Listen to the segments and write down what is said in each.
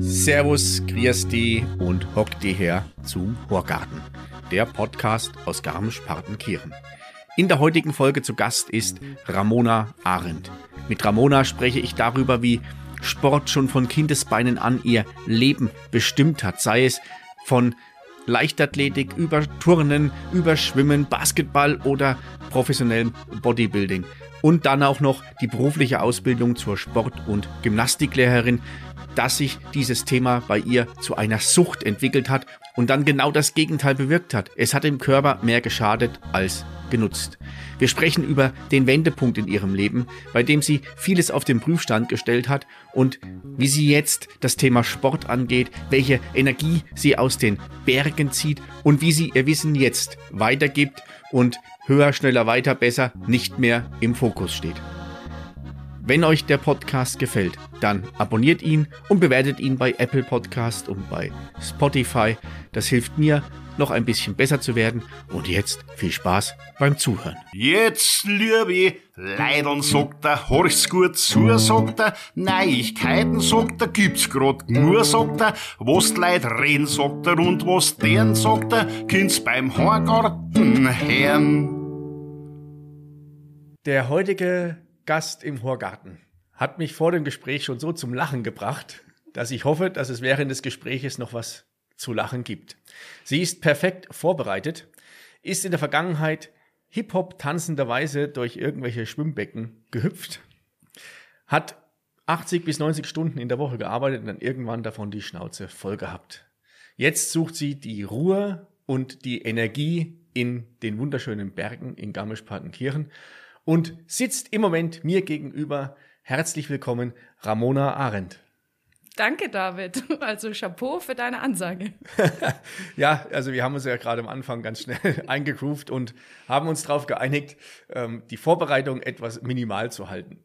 Servus, Christi und hock die her zum Horgarten, der Podcast aus Garmisch-Partenkirchen. In der heutigen Folge zu Gast ist Ramona Arendt. Mit Ramona spreche ich darüber, wie Sport schon von Kindesbeinen an ihr Leben bestimmt hat, sei es von Leichtathletik über Turnen, über Schwimmen, Basketball oder professionellem Bodybuilding. Und dann auch noch die berufliche Ausbildung zur Sport- und Gymnastiklehrerin, dass sich dieses Thema bei ihr zu einer Sucht entwickelt hat und dann genau das Gegenteil bewirkt hat. Es hat dem Körper mehr geschadet als genutzt. Wir sprechen über den Wendepunkt in ihrem Leben, bei dem sie vieles auf den Prüfstand gestellt hat und wie sie jetzt das Thema Sport angeht, welche Energie sie aus den Bergen zieht und wie sie ihr Wissen jetzt weitergibt und höher, schneller, weiter, besser nicht mehr im Fokus steht. Wenn euch der Podcast gefällt, dann abonniert ihn und bewertet ihn bei Apple Podcast und bei Spotify. Das hilft mir, noch ein bisschen besser zu werden. Und jetzt viel Spaß beim Zuhören. Jetzt, liebe Leidern, sagt er, horch's gut zu, sagt er, Neuigkeiten, sagt er, gibt's grad nur, sagt er, was die Leute reden, sagt er, und was deren, sagt er, kind's beim Horgarten hören. Der heutige Gast im Horgarten hat mich vor dem Gespräch schon so zum Lachen gebracht, dass ich hoffe, dass es während des Gespräches noch was zu lachen gibt. Sie ist perfekt vorbereitet, ist in der Vergangenheit Hip-Hop tanzenderweise durch irgendwelche Schwimmbecken gehüpft, hat 80 bis 90 Stunden in der Woche gearbeitet und dann irgendwann davon die Schnauze voll gehabt. Jetzt sucht sie die Ruhe und die Energie in den wunderschönen Bergen in Garmisch-Partenkirchen und sitzt im Moment mir gegenüber. Herzlich willkommen, Ramona Arendt. Danke, David. Also Chapeau für deine Ansage. ja, also wir haben uns ja gerade am Anfang ganz schnell eingegroovt und haben uns darauf geeinigt, ähm, die Vorbereitung etwas minimal zu halten.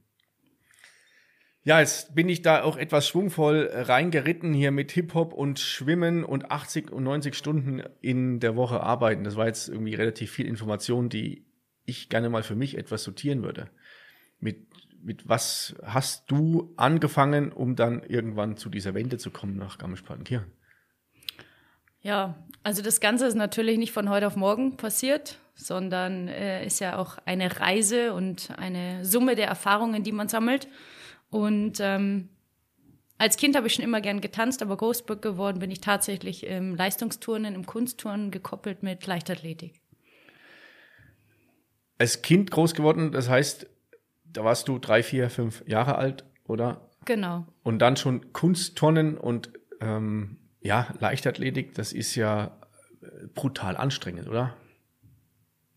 Ja, jetzt bin ich da auch etwas schwungvoll reingeritten hier mit Hip-Hop und Schwimmen und 80 und 90 Stunden in der Woche arbeiten. Das war jetzt irgendwie relativ viel Information, die ich gerne mal für mich etwas sortieren würde. Mit, mit was hast du angefangen, um dann irgendwann zu dieser Wende zu kommen nach Garmisch-Partenkirchen? Ja, also das Ganze ist natürlich nicht von heute auf morgen passiert, sondern äh, ist ja auch eine Reise und eine Summe der Erfahrungen, die man sammelt. Und ähm, als Kind habe ich schon immer gern getanzt, aber groß geworden bin ich tatsächlich im Leistungsturnen, im Kunstturnen gekoppelt mit Leichtathletik als Kind groß geworden. Das heißt, da warst du drei, vier, fünf Jahre alt, oder? Genau. Und dann schon Kunsttonnen und ähm, ja, Leichtathletik, das ist ja äh, brutal anstrengend, oder?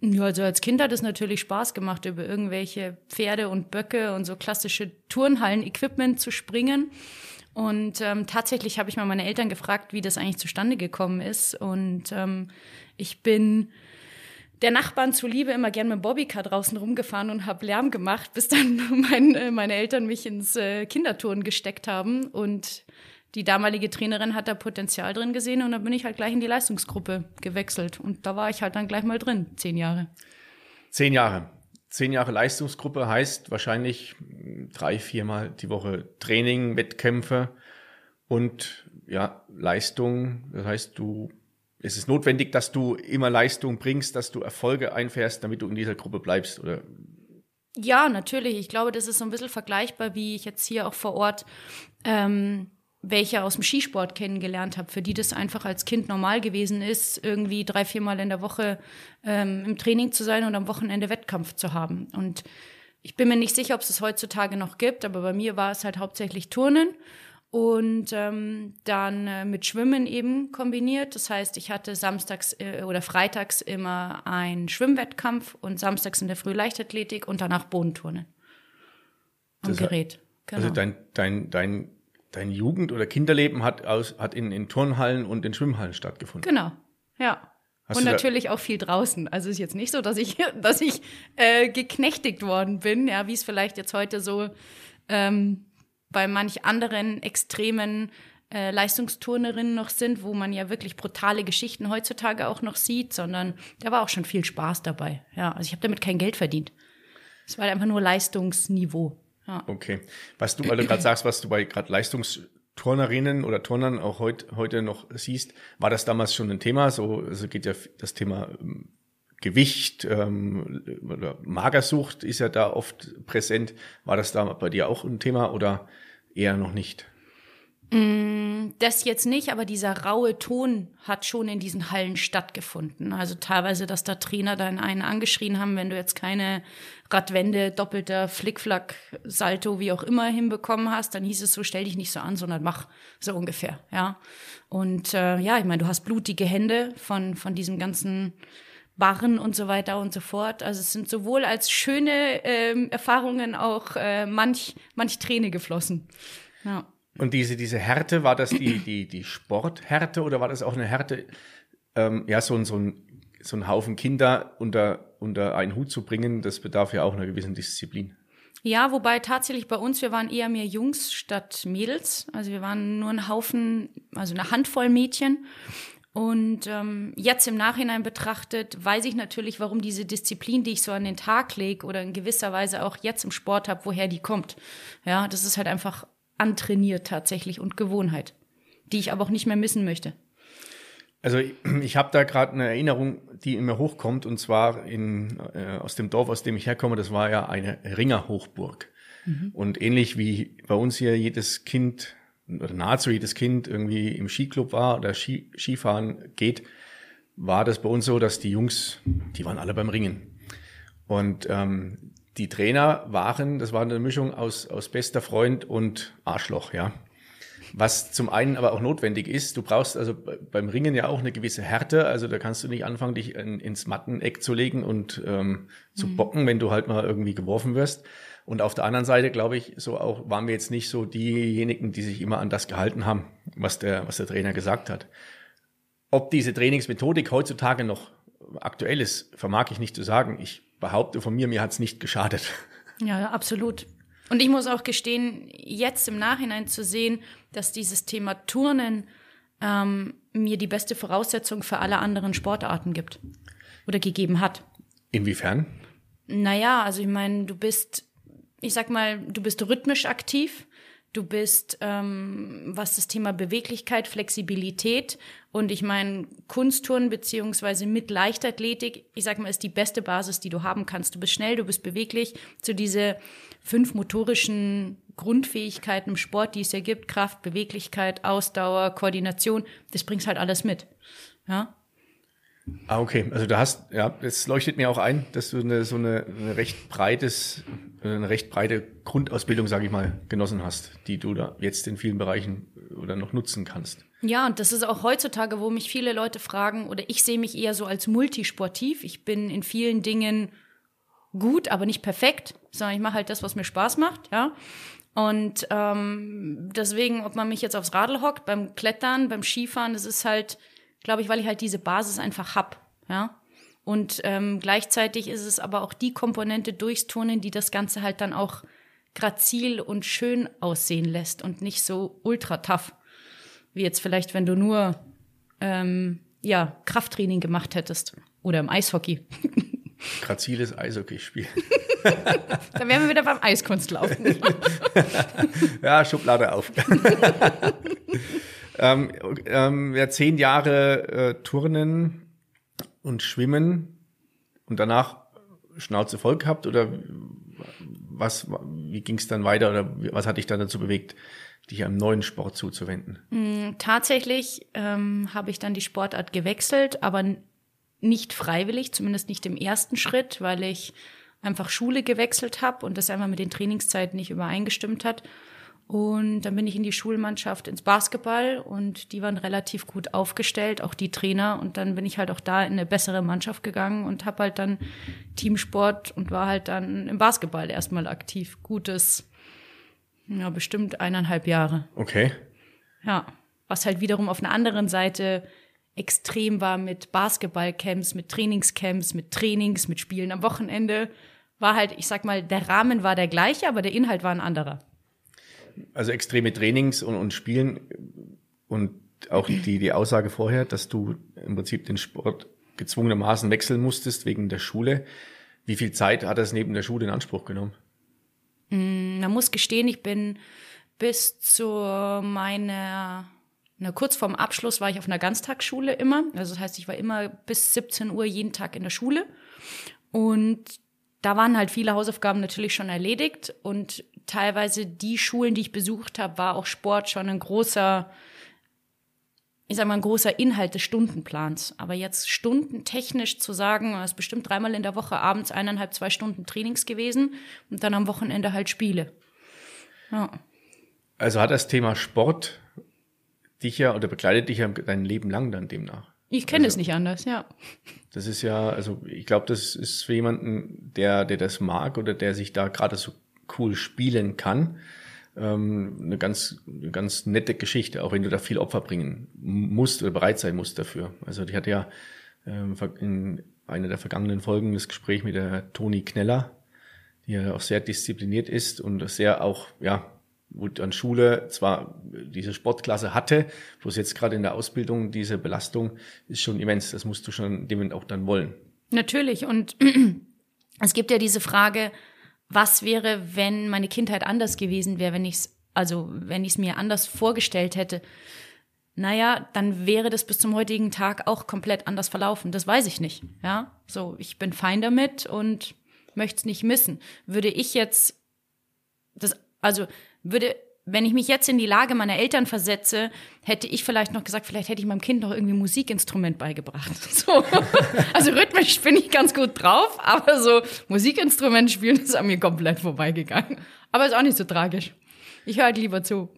Ja, also als Kind hat es natürlich Spaß gemacht, über irgendwelche Pferde und Böcke und so klassische Turnhallen-Equipment zu springen. Und ähm, tatsächlich habe ich mal meine Eltern gefragt, wie das eigentlich zustande gekommen ist. Und ähm, ich bin der Nachbarn zuliebe immer gern mit dem Bobbycar draußen rumgefahren und habe Lärm gemacht, bis dann mein, äh, meine Eltern mich ins äh, Kinderturnen gesteckt haben. Und die damalige Trainerin hat da Potenzial drin gesehen und dann bin ich halt gleich in die Leistungsgruppe gewechselt. Und da war ich halt dann gleich mal drin, zehn Jahre. Zehn Jahre. Zehn Jahre Leistungsgruppe heißt wahrscheinlich drei, viermal die Woche Training, Wettkämpfe und ja, Leistung. Das heißt, du ist es notwendig, dass du immer Leistung bringst, dass du Erfolge einfährst, damit du in dieser Gruppe bleibst? Oder? Ja, natürlich. Ich glaube, das ist so ein bisschen vergleichbar, wie ich jetzt hier auch vor Ort ähm, welche aus dem Skisport kennengelernt habe, für die das einfach als Kind normal gewesen ist, irgendwie drei, viermal in der Woche ähm, im Training zu sein und am Wochenende Wettkampf zu haben. Und ich bin mir nicht sicher, ob es es heutzutage noch gibt, aber bei mir war es halt hauptsächlich Turnen und ähm, dann äh, mit Schwimmen eben kombiniert. Das heißt, ich hatte samstags äh, oder freitags immer einen Schwimmwettkampf und samstags in der Früh Leichtathletik und danach Bodenturnen am das Gerät. Genau. Also dein, dein, dein, dein Jugend- oder Kinderleben hat, aus, hat in, in Turnhallen und in Schwimmhallen stattgefunden. Genau, ja. Hast und natürlich auch viel draußen. Also es ist jetzt nicht so, dass ich, dass ich äh, geknechtigt worden bin, ja, wie es vielleicht jetzt heute so ähm, bei manch anderen extremen äh, Leistungsturnerinnen noch sind, wo man ja wirklich brutale Geschichten heutzutage auch noch sieht, sondern da war auch schon viel Spaß dabei. Ja, also ich habe damit kein Geld verdient. Es war einfach nur Leistungsniveau. Ja. Okay. Was du, weil du gerade sagst, was du bei gerade Leistungsturnerinnen oder Turnern auch heut, heute noch siehst, war das damals schon ein Thema? So also geht ja das Thema ähm, Gewicht ähm, oder Magersucht ist ja da oft präsent. War das da bei dir auch ein Thema oder eher noch nicht? Mm, das jetzt nicht, aber dieser raue Ton hat schon in diesen Hallen stattgefunden. Also teilweise, dass da Trainer dann einen angeschrien haben, wenn du jetzt keine Radwende, doppelter Flickflack, Salto, wie auch immer hinbekommen hast, dann hieß es so, stell dich nicht so an, sondern mach so ungefähr, ja. Und äh, ja, ich meine, du hast blutige Hände von, von diesem ganzen Barren und so weiter und so fort. Also es sind sowohl als schöne ähm, Erfahrungen auch äh, manch, manch Träne geflossen. Ja. Und diese, diese Härte, war das die, die, die Sporthärte oder war das auch eine Härte, ähm, ja, so, ein so, ein so ein Haufen Kinder unter, unter einen Hut zu bringen, das bedarf ja auch einer gewissen Disziplin. Ja, wobei tatsächlich bei uns, wir waren eher mehr Jungs statt Mädels. Also wir waren nur ein Haufen, also eine Handvoll Mädchen. Und ähm, jetzt im Nachhinein betrachtet, weiß ich natürlich, warum diese Disziplin, die ich so an den Tag lege oder in gewisser Weise auch jetzt im Sport habe, woher die kommt. Ja, das ist halt einfach antrainiert tatsächlich und Gewohnheit, die ich aber auch nicht mehr missen möchte. Also ich habe da gerade eine Erinnerung, die in mir hochkommt, und zwar in, äh, aus dem Dorf, aus dem ich herkomme, das war ja eine Ringerhochburg. Mhm. Und ähnlich wie bei uns hier jedes Kind oder nahezu jedes Kind irgendwie im Skiclub war oder Ski, Skifahren geht, war das bei uns so, dass die Jungs, die waren alle beim Ringen. Und ähm, die Trainer waren, das war eine Mischung aus, aus bester Freund und Arschloch, ja. Was zum einen aber auch notwendig ist, du brauchst also beim Ringen ja auch eine gewisse Härte, also da kannst du nicht anfangen, dich in, ins Matteneck zu legen und ähm, zu mhm. bocken, wenn du halt mal irgendwie geworfen wirst. Und auf der anderen Seite, glaube ich, so auch waren wir jetzt nicht so diejenigen, die sich immer an das gehalten haben, was der, was der Trainer gesagt hat. Ob diese Trainingsmethodik heutzutage noch aktuell ist, vermag ich nicht zu sagen. Ich behaupte von mir, mir hat es nicht geschadet. Ja, absolut. Und ich muss auch gestehen, jetzt im Nachhinein zu sehen, dass dieses Thema Turnen ähm, mir die beste Voraussetzung für alle anderen Sportarten gibt oder gegeben hat. Inwiefern? Naja, also ich meine, du bist, ich sag mal, du bist rhythmisch aktiv, du bist, ähm, was das Thema Beweglichkeit, Flexibilität und ich meine, Kunstturnen beziehungsweise mit Leichtathletik, ich sag mal, ist die beste Basis, die du haben kannst. Du bist schnell, du bist beweglich. Zu diese fünf motorischen Grundfähigkeiten im Sport, die es ja gibt, Kraft, Beweglichkeit, Ausdauer, Koordination, das bringst halt alles mit. Ja. Ah, okay. Also du hast, ja, das leuchtet mir auch ein, dass du eine, so eine, eine recht breites, eine recht breite Grundausbildung, sage ich mal, genossen hast, die du da jetzt in vielen Bereichen oder noch nutzen kannst. Ja, und das ist auch heutzutage, wo mich viele Leute fragen, oder ich sehe mich eher so als multisportiv. Ich bin in vielen Dingen gut, aber nicht perfekt, sondern ich mache halt das, was mir Spaß macht, ja. Und ähm, deswegen, ob man mich jetzt aufs Radl hockt, beim Klettern, beim Skifahren, das ist halt, glaube ich, weil ich halt diese Basis einfach hab, ja. Und ähm, gleichzeitig ist es aber auch die Komponente durchs Turnen, die das Ganze halt dann auch grazil und schön aussehen lässt und nicht so ultra tough. Wie jetzt vielleicht, wenn du nur ähm, ja, Krafttraining gemacht hättest. Oder im Eishockey. Graziles Eishockeyspiel. Dann wären wir wieder beim Eiskunstlaufen. ja, Schublade auf. ähm, ähm, ja, zehn Jahre äh, Turnen und Schwimmen und danach Schnauze voll gehabt oder was, wie ging es dann weiter oder was hat dich dann dazu bewegt, dich einem neuen Sport zuzuwenden? Mm, tatsächlich ähm, habe ich dann die Sportart gewechselt, aber nicht freiwillig, zumindest nicht im ersten Schritt, weil ich einfach Schule gewechselt habe und das einfach mit den Trainingszeiten nicht übereingestimmt hat. Und dann bin ich in die Schulmannschaft ins Basketball und die waren relativ gut aufgestellt, auch die Trainer. Und dann bin ich halt auch da in eine bessere Mannschaft gegangen und habe halt dann Teamsport und war halt dann im Basketball erstmal aktiv. Gutes, ja, bestimmt eineinhalb Jahre. Okay. Ja, was halt wiederum auf einer anderen Seite extrem war mit Basketballcamps, mit Trainingscamps, mit Trainings, mit Spielen am Wochenende. War halt, ich sag mal, der Rahmen war der gleiche, aber der Inhalt war ein anderer. also extreme Trainings und, und Spielen und auch die, die Aussage vorher, dass du im Prinzip den Sport gezwungenermaßen wechseln musstest wegen der Schule. Wie viel Zeit hat das neben der Schule in Anspruch genommen? Man muss gestehen, ich bin bis zu meiner, na, kurz vorm Abschluss war ich auf einer Ganztagsschule immer. Also das heißt, ich war immer bis 17 Uhr jeden Tag in der Schule. Und da waren halt viele Hausaufgaben natürlich schon erledigt. Und teilweise die Schulen, die ich besucht habe, war auch Sport schon ein großer, ich sag mal, ein großer Inhalt des Stundenplans. Aber jetzt stundentechnisch zu sagen, es ist bestimmt dreimal in der Woche abends eineinhalb, zwei Stunden Trainings gewesen und dann am Wochenende halt Spiele. Ja. Also hat das Thema Sport dich ja oder begleitet dich ja dein Leben lang dann demnach? Ich kenne Also- es nicht anders, ja. Das ist ja, also ich glaube, das ist für jemanden, der, der das mag oder der sich da gerade so cool spielen kann, ähm, eine ganz, eine ganz nette Geschichte, auch wenn du da viel Opfer bringen musst oder bereit sein musst dafür. Also ich hatte ja ähm, in einer der vergangenen Folgen das Gespräch mit der Toni Kneller, die ja auch sehr diszipliniert ist und sehr auch, ja, wo an Schule zwar diese Sportklasse hatte, bloß jetzt gerade in der Ausbildung diese Belastung ist schon immens. Das musst du schon dem auch dann wollen. Natürlich. Und es gibt ja diese Frage, was wäre, wenn meine Kindheit anders gewesen wäre, wenn ich es, also wenn ich es mir anders vorgestellt hätte. Naja, dann wäre das bis zum heutigen Tag auch komplett anders verlaufen. Das weiß ich nicht. Ja, so ich bin fein damit und möchte es nicht missen. Würde ich jetzt das, also würde, wenn ich mich jetzt in die Lage meiner Eltern versetze, hätte ich vielleicht noch gesagt, vielleicht hätte ich meinem Kind noch irgendwie Musikinstrument beigebracht. So. Also rhythmisch bin ich ganz gut drauf, aber so Musikinstrument spielen ist an mir komplett vorbeigegangen. Aber ist auch nicht so tragisch. Ich höre halt lieber zu.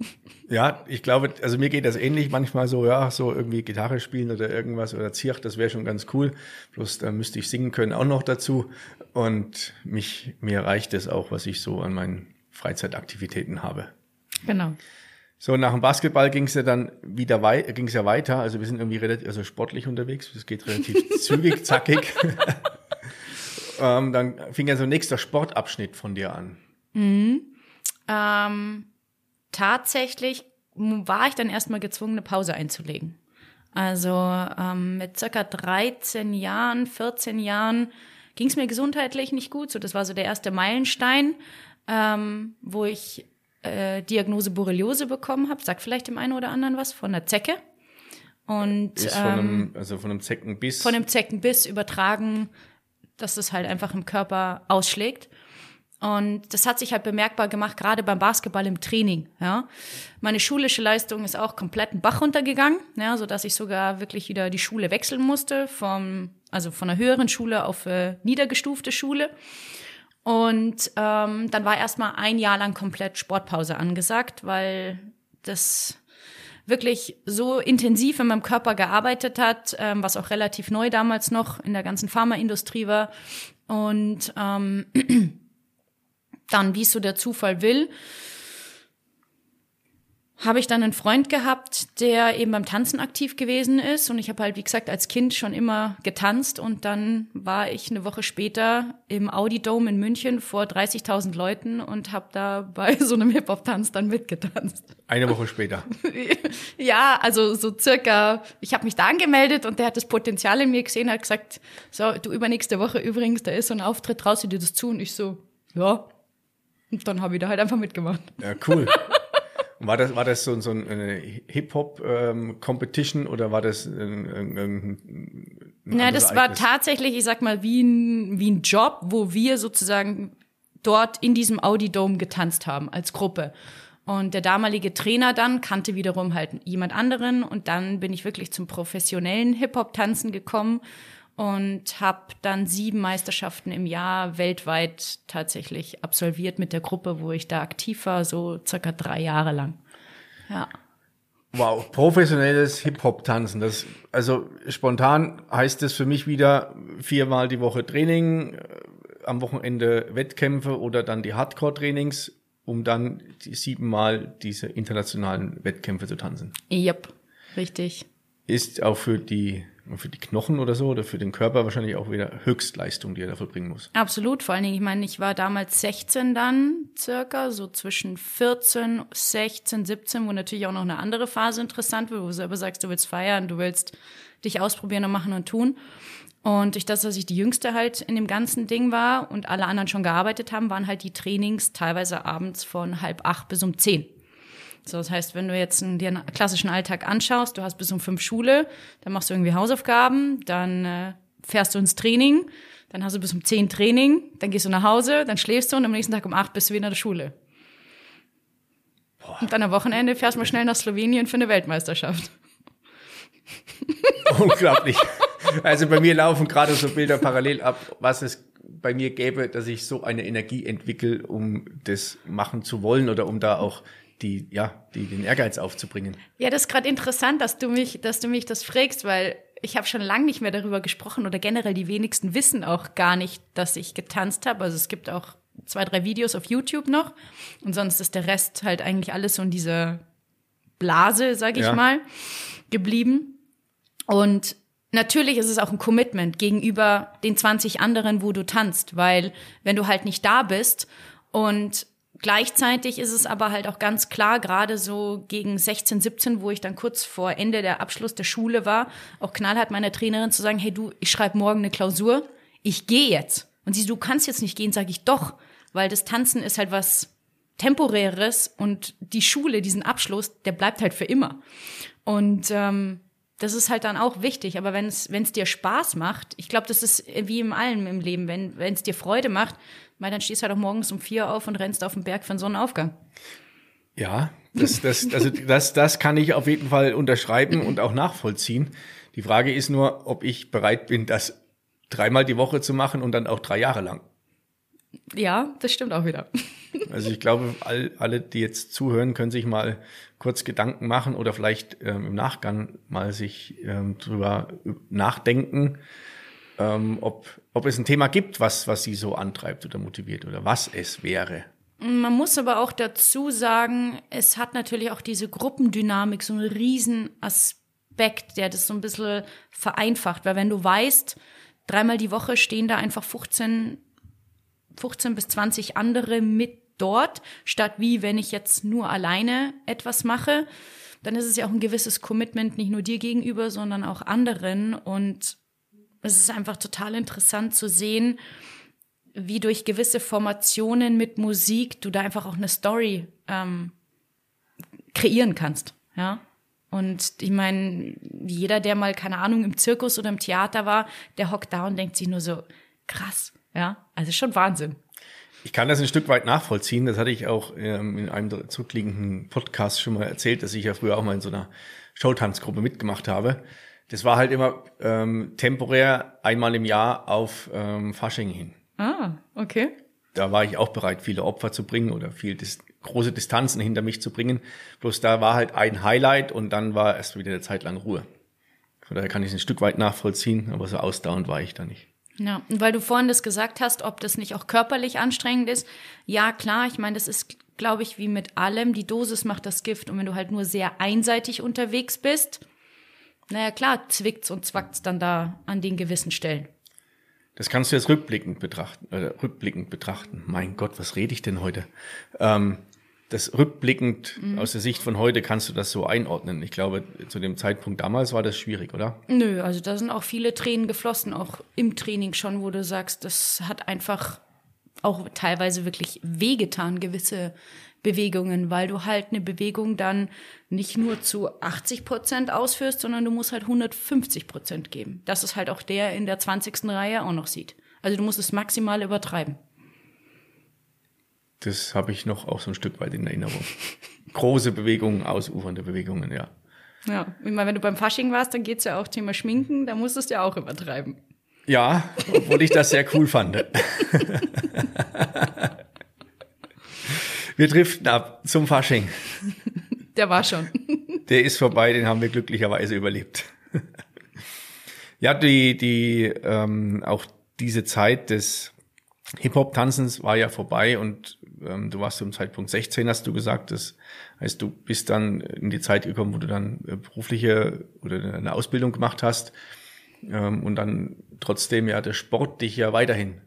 Ja, ich glaube, also mir geht das ähnlich manchmal so, ja, so irgendwie Gitarre spielen oder irgendwas oder Zirch, das wäre schon ganz cool. Bloß da müsste ich singen können auch noch dazu. Und mich, mir reicht es auch, was ich so an meinen Freizeitaktivitäten habe. Genau. So, nach dem Basketball ging es ja dann wieder wei ging es ja weiter. Also wir sind irgendwie relativ, also sportlich unterwegs. Es geht relativ zügig, zackig. ähm, dann fing ja so ein nächster Sportabschnitt von dir an. Ähm, tatsächlich war ich dann erstmal gezwungen, eine Pause einzulegen. Also ähm, mit circa 13 Jahren, 14 Jahren ging es mir gesundheitlich nicht gut. So, das war so der erste Meilenstein, ähm, wo ich äh, Diagnose Borreliose bekommen habe. Sagt vielleicht dem einen oder anderen was von der Zecke. Und Ist von ähm, einem, also von einem Zeckenbiss. von dem Zeckenbiss übertragen, dass es halt einfach im Körper ausschlägt. Und das hat sich halt bemerkbar gemacht, gerade beim Basketball im Training. Ja, meine schulische Leistung ist auch komplett einen Bach runtergegangen, ja, so dass ich sogar wirklich wieder die Schule wechseln musste vom, also von einer höheren Schule auf äh, niedergestufte Schule. Und ähm, dann war erstmal ein Jahr lang komplett Sportpause angesagt, weil das wirklich so intensiv in meinem Körper gearbeitet hat, ähm, was auch relativ neu damals noch in der ganzen Pharmaindustrie war. Und ähm, dann, wie es so der Zufall will, habe ich dann einen Freund gehabt, der eben beim Tanzen aktiv gewesen ist. Und ich habe halt, wie gesagt, als Kind schon immer getanzt. Und dann war ich eine Woche später im Audi Dome in München vor 30.000 Leuten und habe da bei so einem Hip-Hop-Tanz dann mitgetanzt. Eine Woche später. Ja, also so circa, ich habe mich da angemeldet und der hat das Potenzial in mir gesehen, hat gesagt, so, du übernächste Woche übrigens, da ist so ein Auftritt, traust du dir das zu? Und ich so, ja. Und dann habe ich da halt einfach mitgemacht. Ja, cool. War das, war das so, so eine Hip-Hop-Competition oder war das ein, ein, ein, ein Na, das war Ereignis? tatsächlich, ich sag mal, wie ein, wie ein Job, wo wir sozusagen dort in diesem Audi Dome getanzt haben als Gruppe. Und der damalige Trainer dann kannte wiederum halt jemand anderen und dann bin ich wirklich zum professionellen Hip-Hop-Tanzen gekommen und habe dann sieben Meisterschaften im Jahr weltweit tatsächlich absolviert mit der Gruppe, wo ich da aktiv war, so circa drei Jahre lang. Ja. Wow, professionelles Hip-Hop-Tanzen. Das, also spontan heißt es für mich wieder viermal die Woche Training, äh, am Wochenende Wettkämpfe oder dann die Hardcore-Trainings, um dann die siebenmal diese internationalen Wettkämpfe zu tanzen. Yep, richtig. Ist auch für die für die Knochen oder so oder für den Körper wahrscheinlich auch wieder Höchstleistung, die er da vollbringen muss. Absolut, vor allen Dingen, ich meine, ich war damals 16 dann circa, so zwischen 14, 16, 17, wo natürlich auch noch eine andere Phase interessant wird, wo du selber sagst, du willst feiern, du willst dich ausprobieren und machen und tun. Und durch das, dass ich die Jüngste halt in dem ganzen Ding war und alle anderen schon gearbeitet haben, waren halt die Trainings teilweise abends von halb acht bis um zehn. So, das heißt, wenn du jetzt einen, dir einen klassischen Alltag anschaust, du hast bis um fünf Schule, dann machst du irgendwie Hausaufgaben, dann äh, fährst du ins Training, dann hast du bis um zehn Training, dann gehst du nach Hause, dann schläfst du und am nächsten Tag um acht bist du wieder in der Schule. Boah. Und dann am Wochenende fährst du mal schnell nach Slowenien für eine Weltmeisterschaft. Unglaublich. Also bei mir laufen gerade so Bilder parallel ab, was es bei mir gäbe, dass ich so eine Energie entwickle, um das machen zu wollen oder um da auch die, ja, die, den Ehrgeiz aufzubringen. Ja, das ist gerade interessant, dass du mich, dass du mich das fragst, weil ich habe schon lange nicht mehr darüber gesprochen oder generell die wenigsten wissen auch gar nicht, dass ich getanzt habe. Also es gibt auch zwei, drei Videos auf YouTube noch und sonst ist der Rest halt eigentlich alles so in dieser Blase, sag ich ja. mal, geblieben. Und Natürlich ist es auch ein Commitment gegenüber den 20 anderen, wo du tanzt, weil wenn du halt nicht da bist und Gleichzeitig ist es aber halt auch ganz klar, gerade so gegen 16, 17, wo ich dann kurz vor Ende der Abschluss der Schule war, auch knallhart meiner Trainerin zu sagen, hey du, ich schreibe morgen eine Klausur, ich gehe jetzt. Und sie, du kannst jetzt nicht gehen, sage ich doch, weil das Tanzen ist halt was temporäres und die Schule, diesen Abschluss, der bleibt halt für immer. Und ähm, das ist halt dann auch wichtig. Aber wenn es dir Spaß macht, ich glaube, das ist wie im allem im Leben, wenn es dir Freude macht, weil dann stehst du halt auch morgens um vier auf und rennst auf den Berg für einen Sonnenaufgang. Ja, das, das, also das, das kann ich auf jeden Fall unterschreiben und auch nachvollziehen. Die Frage ist nur, ob ich bereit bin, das dreimal die Woche zu machen und dann auch drei Jahre lang. Ja, das stimmt auch wieder. Also ich glaube, all, alle, die jetzt zuhören, können sich mal kurz Gedanken machen oder vielleicht ähm, im Nachgang mal sich ähm, drüber nachdenken, ähm, ob, ob es ein Thema gibt, was, was sie so antreibt oder motiviert oder was es wäre. Man muss aber auch dazu sagen, es hat natürlich auch diese Gruppendynamik, so einen riesen Aspekt, der das so ein bisschen vereinfacht, weil wenn du weißt, dreimal die Woche stehen da einfach 15, 15 bis 20 andere mit dort, statt wie wenn ich jetzt nur alleine etwas mache, dann ist es ja auch ein gewisses Commitment nicht nur dir gegenüber, sondern auch anderen und es ist einfach total interessant zu sehen, wie durch gewisse Formationen mit Musik du da einfach auch eine Story ähm, kreieren kannst. Ja. Und ich meine, jeder, der mal, keine Ahnung, im Zirkus oder im Theater war, der hockt da und denkt sich nur so, krass, ja, also schon Wahnsinn. Ich kann das ein Stück weit nachvollziehen. Das hatte ich auch ähm, in einem zurückliegenden Podcast schon mal erzählt, dass ich ja früher auch mal in so einer Showtanzgruppe mitgemacht habe. Das war halt immer ähm, temporär einmal im Jahr auf ähm, Fasching hin. Ah, okay. Da war ich auch bereit, viele Opfer zu bringen oder viel dis große Distanzen hinter mich zu bringen. Bloß da war halt ein Highlight und dann war erst wieder eine Zeit lang Ruhe. Von daher kann ich es ein Stück weit nachvollziehen, aber so ausdauernd war ich da nicht. Ja, und weil du vorhin das gesagt hast, ob das nicht auch körperlich anstrengend ist. Ja, klar, ich meine, das ist, glaube ich, wie mit allem. Die Dosis macht das Gift. Und wenn du halt nur sehr einseitig unterwegs bist, naja, klar, zwickt's und zwackt's dann da an den gewissen Stellen. Das kannst du jetzt rückblickend betrachten, äh, rückblickend betrachten. Mein Gott, was rede ich denn heute? Ähm, das rückblickend mhm. aus der Sicht von heute kannst du das so einordnen. Ich glaube, zu dem Zeitpunkt damals war das schwierig, oder? Nö, also da sind auch viele Tränen geflossen, auch im Training schon, wo du sagst, das hat einfach auch teilweise wirklich wehgetan, gewisse Bewegungen, weil du halt eine Bewegung dann nicht nur zu 80 Prozent ausführst, sondern du musst halt 150 Prozent geben. Das ist halt auch der in der 20. Reihe auch noch sieht. Also du musst es maximal übertreiben. Das habe ich noch auch so ein Stück weit in Erinnerung. Große Bewegungen, ausufernde Bewegungen, ja. Ja, ich meine, wenn du beim Fasching warst, dann geht's ja auch Thema Schminken, da musstest du ja auch übertreiben. Ja, obwohl ich das sehr cool fand. Wir driften ab zum Fasching. Der war schon. Der ist vorbei, den haben wir glücklicherweise überlebt. Ja, die, die, ähm, auch diese Zeit des Hip-Hop-Tanzens war ja vorbei und ähm, du warst zum Zeitpunkt 16, hast du gesagt. Das heißt, du bist dann in die Zeit gekommen, wo du dann äh, berufliche oder eine Ausbildung gemacht hast. ähm, und dann trotzdem ja der Sport dich ja weiterhin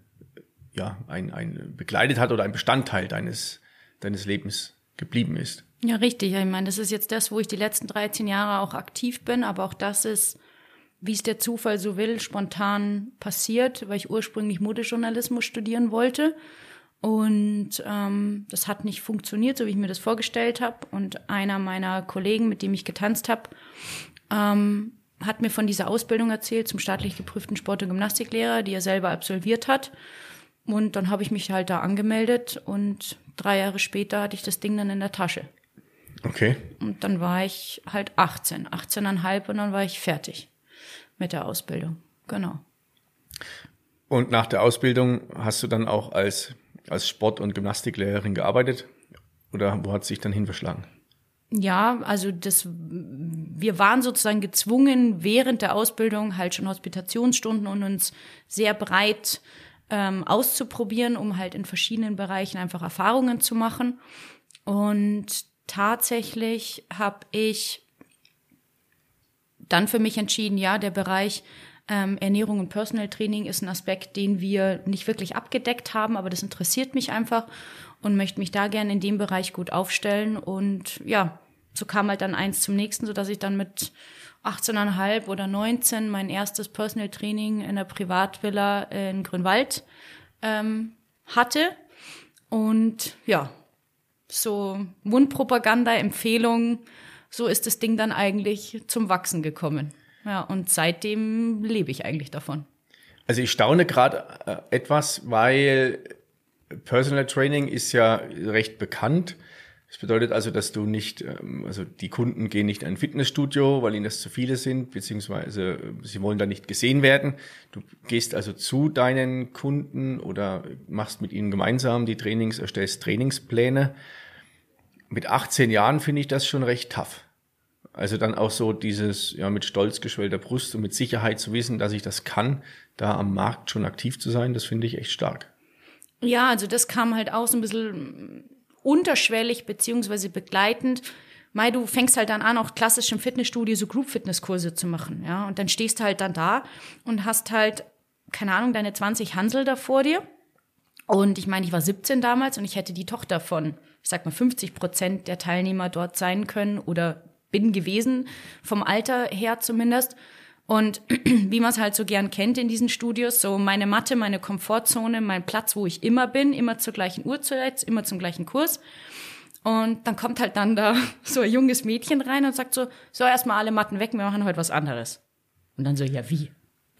ja ein, ein begleitet hat oder ein Bestandteil deines deines Lebens geblieben ist. Ja, richtig. Ich meine, das ist jetzt das, wo ich die letzten 13 Jahre auch aktiv bin, aber auch das ist, wie es der Zufall so will, spontan passiert, weil ich ursprünglich Modejournalismus studieren wollte. Und ähm, das hat nicht funktioniert, so wie ich mir das vorgestellt habe. Und einer meiner Kollegen, mit dem ich getanzt habe, ähm, hat mir von dieser Ausbildung erzählt zum staatlich geprüften Sport- und Gymnastiklehrer, die er selber absolviert hat. Und dann habe ich mich halt da angemeldet und drei Jahre später hatte ich das Ding dann in der Tasche. Okay. Und dann war ich halt 18, 18,5 und dann war ich fertig mit der Ausbildung. Genau. Und nach der Ausbildung hast du dann auch als, als Sport- und Gymnastiklehrerin gearbeitet? Oder wo hat sich dann hin verschlagen? Ja, also das, wir waren sozusagen gezwungen, während der Ausbildung halt schon Hospitationsstunden und uns sehr breit ähm, auszuprobieren, um halt in verschiedenen Bereichen einfach Erfahrungen zu machen. Und tatsächlich habe ich dann für mich entschieden, ja, der Bereich ähm, Ernährung und Personal Training ist ein Aspekt, den wir nicht wirklich abgedeckt haben, aber das interessiert mich einfach und möchte mich da gerne in dem Bereich gut aufstellen. Und ja, so kam halt dann eins zum nächsten, so dass ich dann mit 18,5 oder 19 mein erstes Personal Training in der Privatvilla in Grünwald ähm, hatte. Und ja, so Mundpropaganda, Empfehlungen, so ist das Ding dann eigentlich zum Wachsen gekommen. Ja, und seitdem lebe ich eigentlich davon. Also ich staune gerade äh, etwas, weil Personal Training ist ja recht bekannt. Das bedeutet also, dass du nicht, ähm, also die Kunden gehen nicht in ein Fitnessstudio, weil ihnen das zu viele sind, beziehungsweise äh, sie wollen da nicht gesehen werden. Du gehst also zu deinen Kunden oder machst mit ihnen gemeinsam die Trainings, erstellst Trainingspläne. Mit 18 Jahren finde ich das schon recht tough. Also dann auch so dieses, ja, mit stolz geschwellter Brust und mit Sicherheit zu wissen, dass ich das kann, da am Markt schon aktiv zu sein, das finde ich echt stark. Ja, also das kam halt auch so ein bisschen unterschwellig beziehungsweise begleitend. Mai, du fängst halt dann an, auch klassisch im Fitnessstudio so Group-Fitness-Kurse zu machen, ja. Und dann stehst du halt dann da und hast halt, keine Ahnung, deine 20 Hansel da vor dir. Und ich meine, ich war 17 damals und ich hätte die Tochter von, ich sag mal, 50 Prozent der Teilnehmer dort sein können oder bin gewesen, vom Alter her zumindest. Und wie man es halt so gern kennt in diesen Studios, so meine Matte, meine Komfortzone, mein Platz, wo ich immer bin, immer zur gleichen Uhrzeit, immer zum gleichen Kurs. Und dann kommt halt dann da so ein junges Mädchen rein und sagt so, so erstmal alle Matten weg, wir machen heute was anderes. Und dann so, ja wie?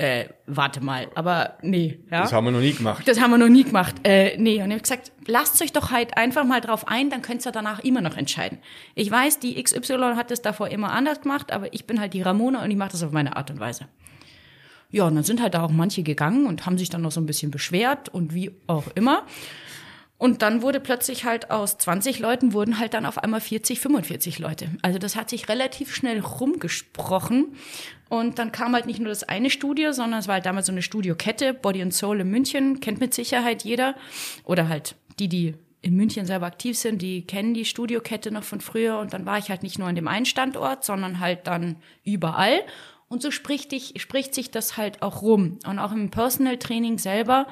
Äh, warte mal, aber nee. Ja? Das haben wir noch nie gemacht. Das haben wir noch nie gemacht. Äh, nee, und ich habe gesagt, lasst euch doch halt einfach mal drauf ein, dann könnt ihr danach immer noch entscheiden. Ich weiß, die XY hat das davor immer anders gemacht, aber ich bin halt die Ramona und ich mache das auf meine Art und Weise. Ja, und dann sind halt da auch manche gegangen und haben sich dann noch so ein bisschen beschwert und wie auch immer. Und dann wurde plötzlich halt aus 20 Leuten wurden halt dann auf einmal 40, 45 Leute. Also das hat sich relativ schnell rumgesprochen. Und dann kam halt nicht nur das eine Studio, sondern es war halt damals so eine Studiokette, Body and Soul in München, kennt mit Sicherheit jeder. Oder halt die, die in München selber aktiv sind, die kennen die Studiokette noch von früher. Und dann war ich halt nicht nur an dem einen Standort, sondern halt dann überall. Und so spricht, ich, spricht sich das halt auch rum. Und auch im Personal Training selber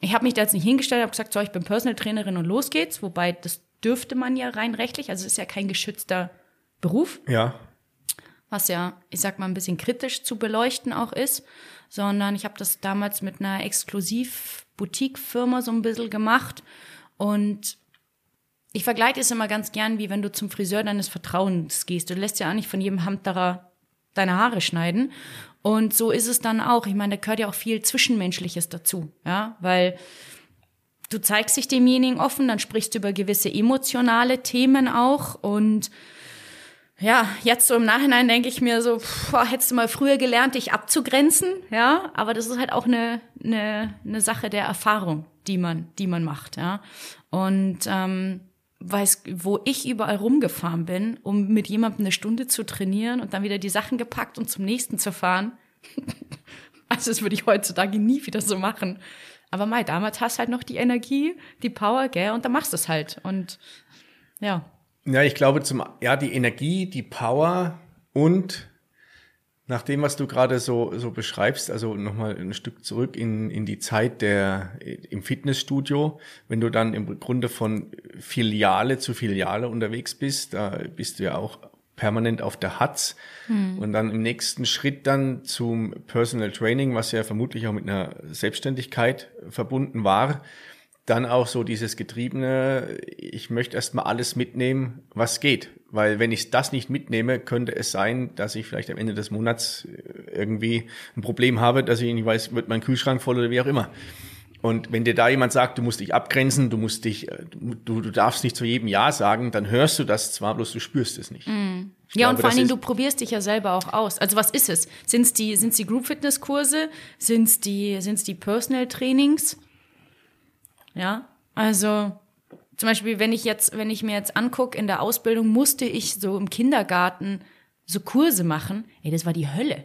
ich habe mich da jetzt nicht hingestellt, habe gesagt, so, ich bin Personal Trainerin und los geht's. Wobei das dürfte man ja rein rechtlich, also es ist ja kein geschützter Beruf. Ja. Was ja, ich sag mal, ein bisschen kritisch zu beleuchten auch ist, sondern ich habe das damals mit einer Exklusiv-Boutique-Firma so ein bisschen gemacht und ich vergleiche es immer ganz gern, wie wenn du zum Friseur deines Vertrauens gehst. Du lässt ja auch nicht von jedem Hamterer deine Haare schneiden. Und so ist es dann auch. Ich meine, da gehört ja auch viel Zwischenmenschliches dazu, ja, weil du zeigst dich demjenigen offen, dann sprichst du über gewisse emotionale Themen auch und ja, jetzt so im Nachhinein denke ich mir so, boah, hättest du mal früher gelernt, dich abzugrenzen, ja, aber das ist halt auch eine, eine, eine Sache der Erfahrung, die man, die man macht, ja. Und ähm, weiß, wo ich überall rumgefahren bin, um mit jemandem eine Stunde zu trainieren und dann wieder die Sachen gepackt und zum nächsten zu fahren. also das würde ich heutzutage nie wieder so machen. Aber Mai, damals hast halt noch die Energie, die Power, gell, und dann machst du es halt. Und ja. Ja, ich glaube zum, ja, die Energie, die Power und Nach dem, was du gerade so, so beschreibst, also nochmal ein Stück zurück in, in die Zeit der, im Fitnessstudio, wenn du dann im Grunde von Filiale zu Filiale unterwegs bist, da bist du ja auch permanent auf der Hatz hm. und dann im nächsten Schritt dann zum Personal Training, was ja vermutlich auch mit einer Selbstständigkeit verbunden war, dann auch so dieses getriebene, ich möchte erstmal alles mitnehmen, was geht. Weil wenn ich das nicht mitnehme, könnte es sein, dass ich vielleicht am Ende des Monats äh, irgendwie ein Problem habe, dass ich nicht weiß, wird mein Kühlschrank voll oder wie auch immer. Und wenn dir da jemand sagt, du musst dich abgrenzen, du musst dich, äh, du, du darfst nicht zu jedem Ja sagen, dann hörst du das zwar, bloß du spürst es nicht. Mm. Ja, glaube, und vor allen Dingen, du probierst dich ja selber auch aus. Also was ist es? Sind es die, sind's die Group Fitness Kurse? Sind es die, sind's die Personal Trainings? Ja, also zum Beispiel, wenn ich jetzt, wenn ich mir jetzt angucke, in der Ausbildung musste ich so im Kindergarten so Kurse machen. Ey, das war die Hölle.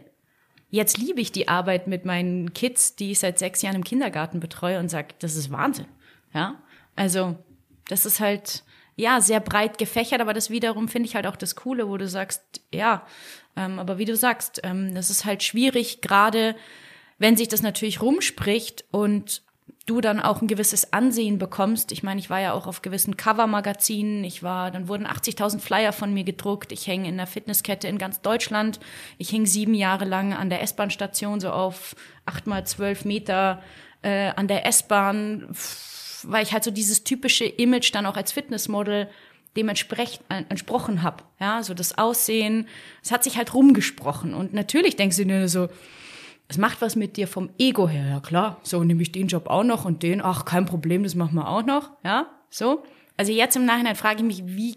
Jetzt liebe ich die Arbeit mit meinen Kids, die ich seit sechs Jahren im Kindergarten betreue und sage, das ist Wahnsinn. Ja, also das ist halt ja sehr breit gefächert, aber das wiederum finde ich halt auch das Coole, wo du sagst, ja, ähm, aber wie du sagst, ähm, das ist halt schwierig, gerade wenn sich das natürlich rumspricht und du dann auch ein gewisses Ansehen bekommst. Ich meine, ich war ja auch auf gewissen Cover-Magazinen. Ich war, dann wurden 80.000 Flyer von mir gedruckt. Ich hänge in der Fitnesskette in ganz Deutschland. Ich hing sieben Jahre lang an der S-Bahn-Station, so auf acht mal zwölf Meter äh, an der S-Bahn, weil ich halt so dieses typische Image dann auch als Fitnessmodel dementsprechend entsprochen habe. Ja, so das Aussehen. Es hat sich halt rumgesprochen. Und natürlich denkst du dir so, es macht was mit dir vom Ego her, ja klar. So nehme ich den Job auch noch und den, ach, kein Problem, das machen wir auch noch, ja, so. Also jetzt im Nachhinein frage ich mich, wie,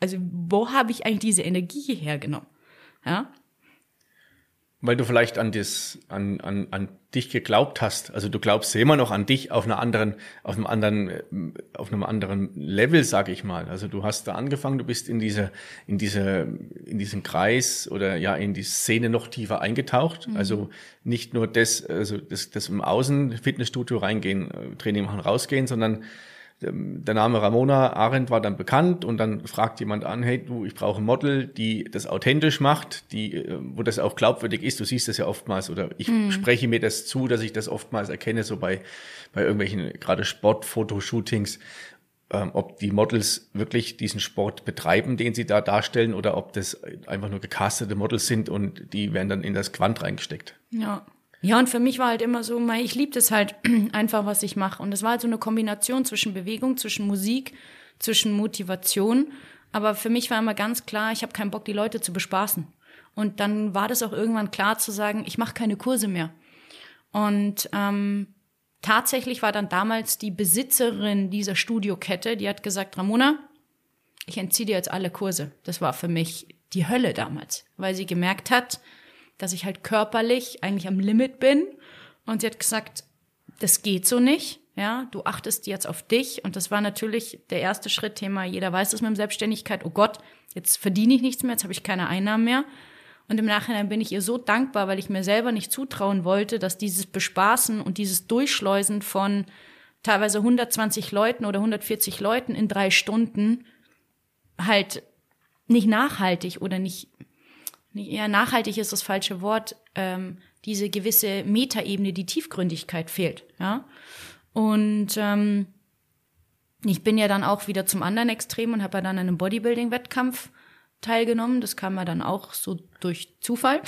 also wo habe ich eigentlich diese Energie hergenommen, ja? Weil du vielleicht an, das, an, an, an dich geglaubt hast. Also du glaubst immer noch an dich auf einer anderen, auf einem anderen, äh, auf einem anderen Level, sag ich mal. Also du hast da angefangen, du bist in diese, in diese, in diesen Kreis oder ja in die Szene noch tiefer eingetaucht. Mhm. Also nicht nur das, also das, das im Außen Fitnessstudio reingehen, äh, Training machen, rausgehen, sondern der Name Ramona Arendt war dann bekannt und dann fragt jemand an, hey du, ich brauche ein Model, die das authentisch macht, die, äh, wo das auch glaubwürdig ist. Du siehst das ja oftmals oder ich mhm. spreche mir das zu, dass ich das oftmals erkenne, so bei, bei irgendwelchen gerade Sportfotoshootings, ähm, ob die Models wirklich diesen Sport betreiben, den sie da darstellen oder ob das einfach nur gecastete Models sind und die werden dann in das Quant reingesteckt. Ja. Ja, und für mich war halt immer so, ich liebe das halt einfach, was ich mache. Und es war halt so eine Kombination zwischen Bewegung, zwischen Musik, zwischen Motivation. Aber für mich war immer ganz klar, ich habe keinen Bock, die Leute zu bespaßen. Und dann war das auch irgendwann klar zu sagen, ich mache keine Kurse mehr. Und ähm, tatsächlich war dann damals die Besitzerin dieser Studiokette, die hat gesagt, Ramona, ich entziehe dir jetzt alle Kurse. Das war für mich die Hölle damals, weil sie gemerkt hat, dass ich halt körperlich eigentlich am Limit bin. Und sie hat gesagt, das geht so nicht. Ja, du achtest jetzt auf dich. Und das war natürlich der erste Schritt, Thema, jeder weiß das mit dem Selbstständigkeit. Oh Gott, jetzt verdiene ich nichts mehr, jetzt habe ich keine Einnahmen mehr. Und im Nachhinein bin ich ihr so dankbar, weil ich mir selber nicht zutrauen wollte, dass dieses Bespaßen und dieses Durchschleusen von teilweise 120 Leuten oder 140 Leuten in drei Stunden halt nicht nachhaltig oder nicht ja, nachhaltig ist das falsche Wort, ähm, diese gewisse Metaebene, die Tiefgründigkeit fehlt. Ja? Und ähm, ich bin ja dann auch wieder zum anderen Extrem und habe ja dann an einem Bodybuilding-Wettkampf teilgenommen. Das kam ja dann auch so durch Zufall.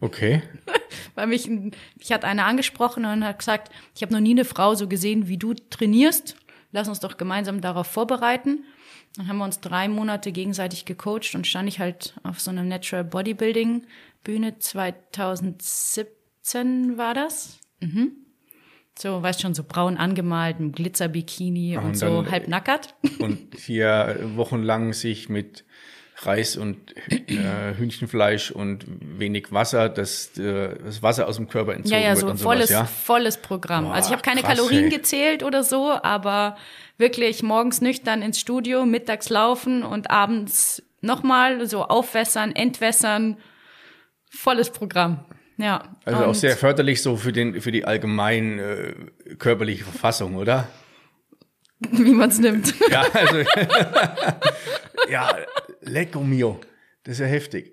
Okay. Weil mich, mich hat einer angesprochen und hat gesagt, ich habe noch nie eine Frau so gesehen, wie du trainierst. Lass uns doch gemeinsam darauf vorbereiten. Dann haben wir uns drei Monate gegenseitig gecoacht und stand ich halt auf so einer Natural Bodybuilding Bühne 2017 war das. Mhm. So, weißt schon, so braun angemalt, ein Glitzerbikini und, und so halb nackert. Und vier Wochen lang sich mit Reis und äh, Hühnchenfleisch und wenig Wasser, dass äh, das Wasser aus dem Körper entzogen ja, ja, so wird und volles, ja? volles Programm. Boah, also ich habe keine krass, Kalorien ey. gezählt oder so, aber wirklich morgens nüchtern ins Studio, mittags laufen und abends nochmal so aufwässern, entwässern, volles Programm. Ja. Also auch sehr förderlich so für den für die allgemein äh, körperliche Verfassung, oder? Wie man es nimmt. Ja, also ja, lecco mio. Das ist ja heftig.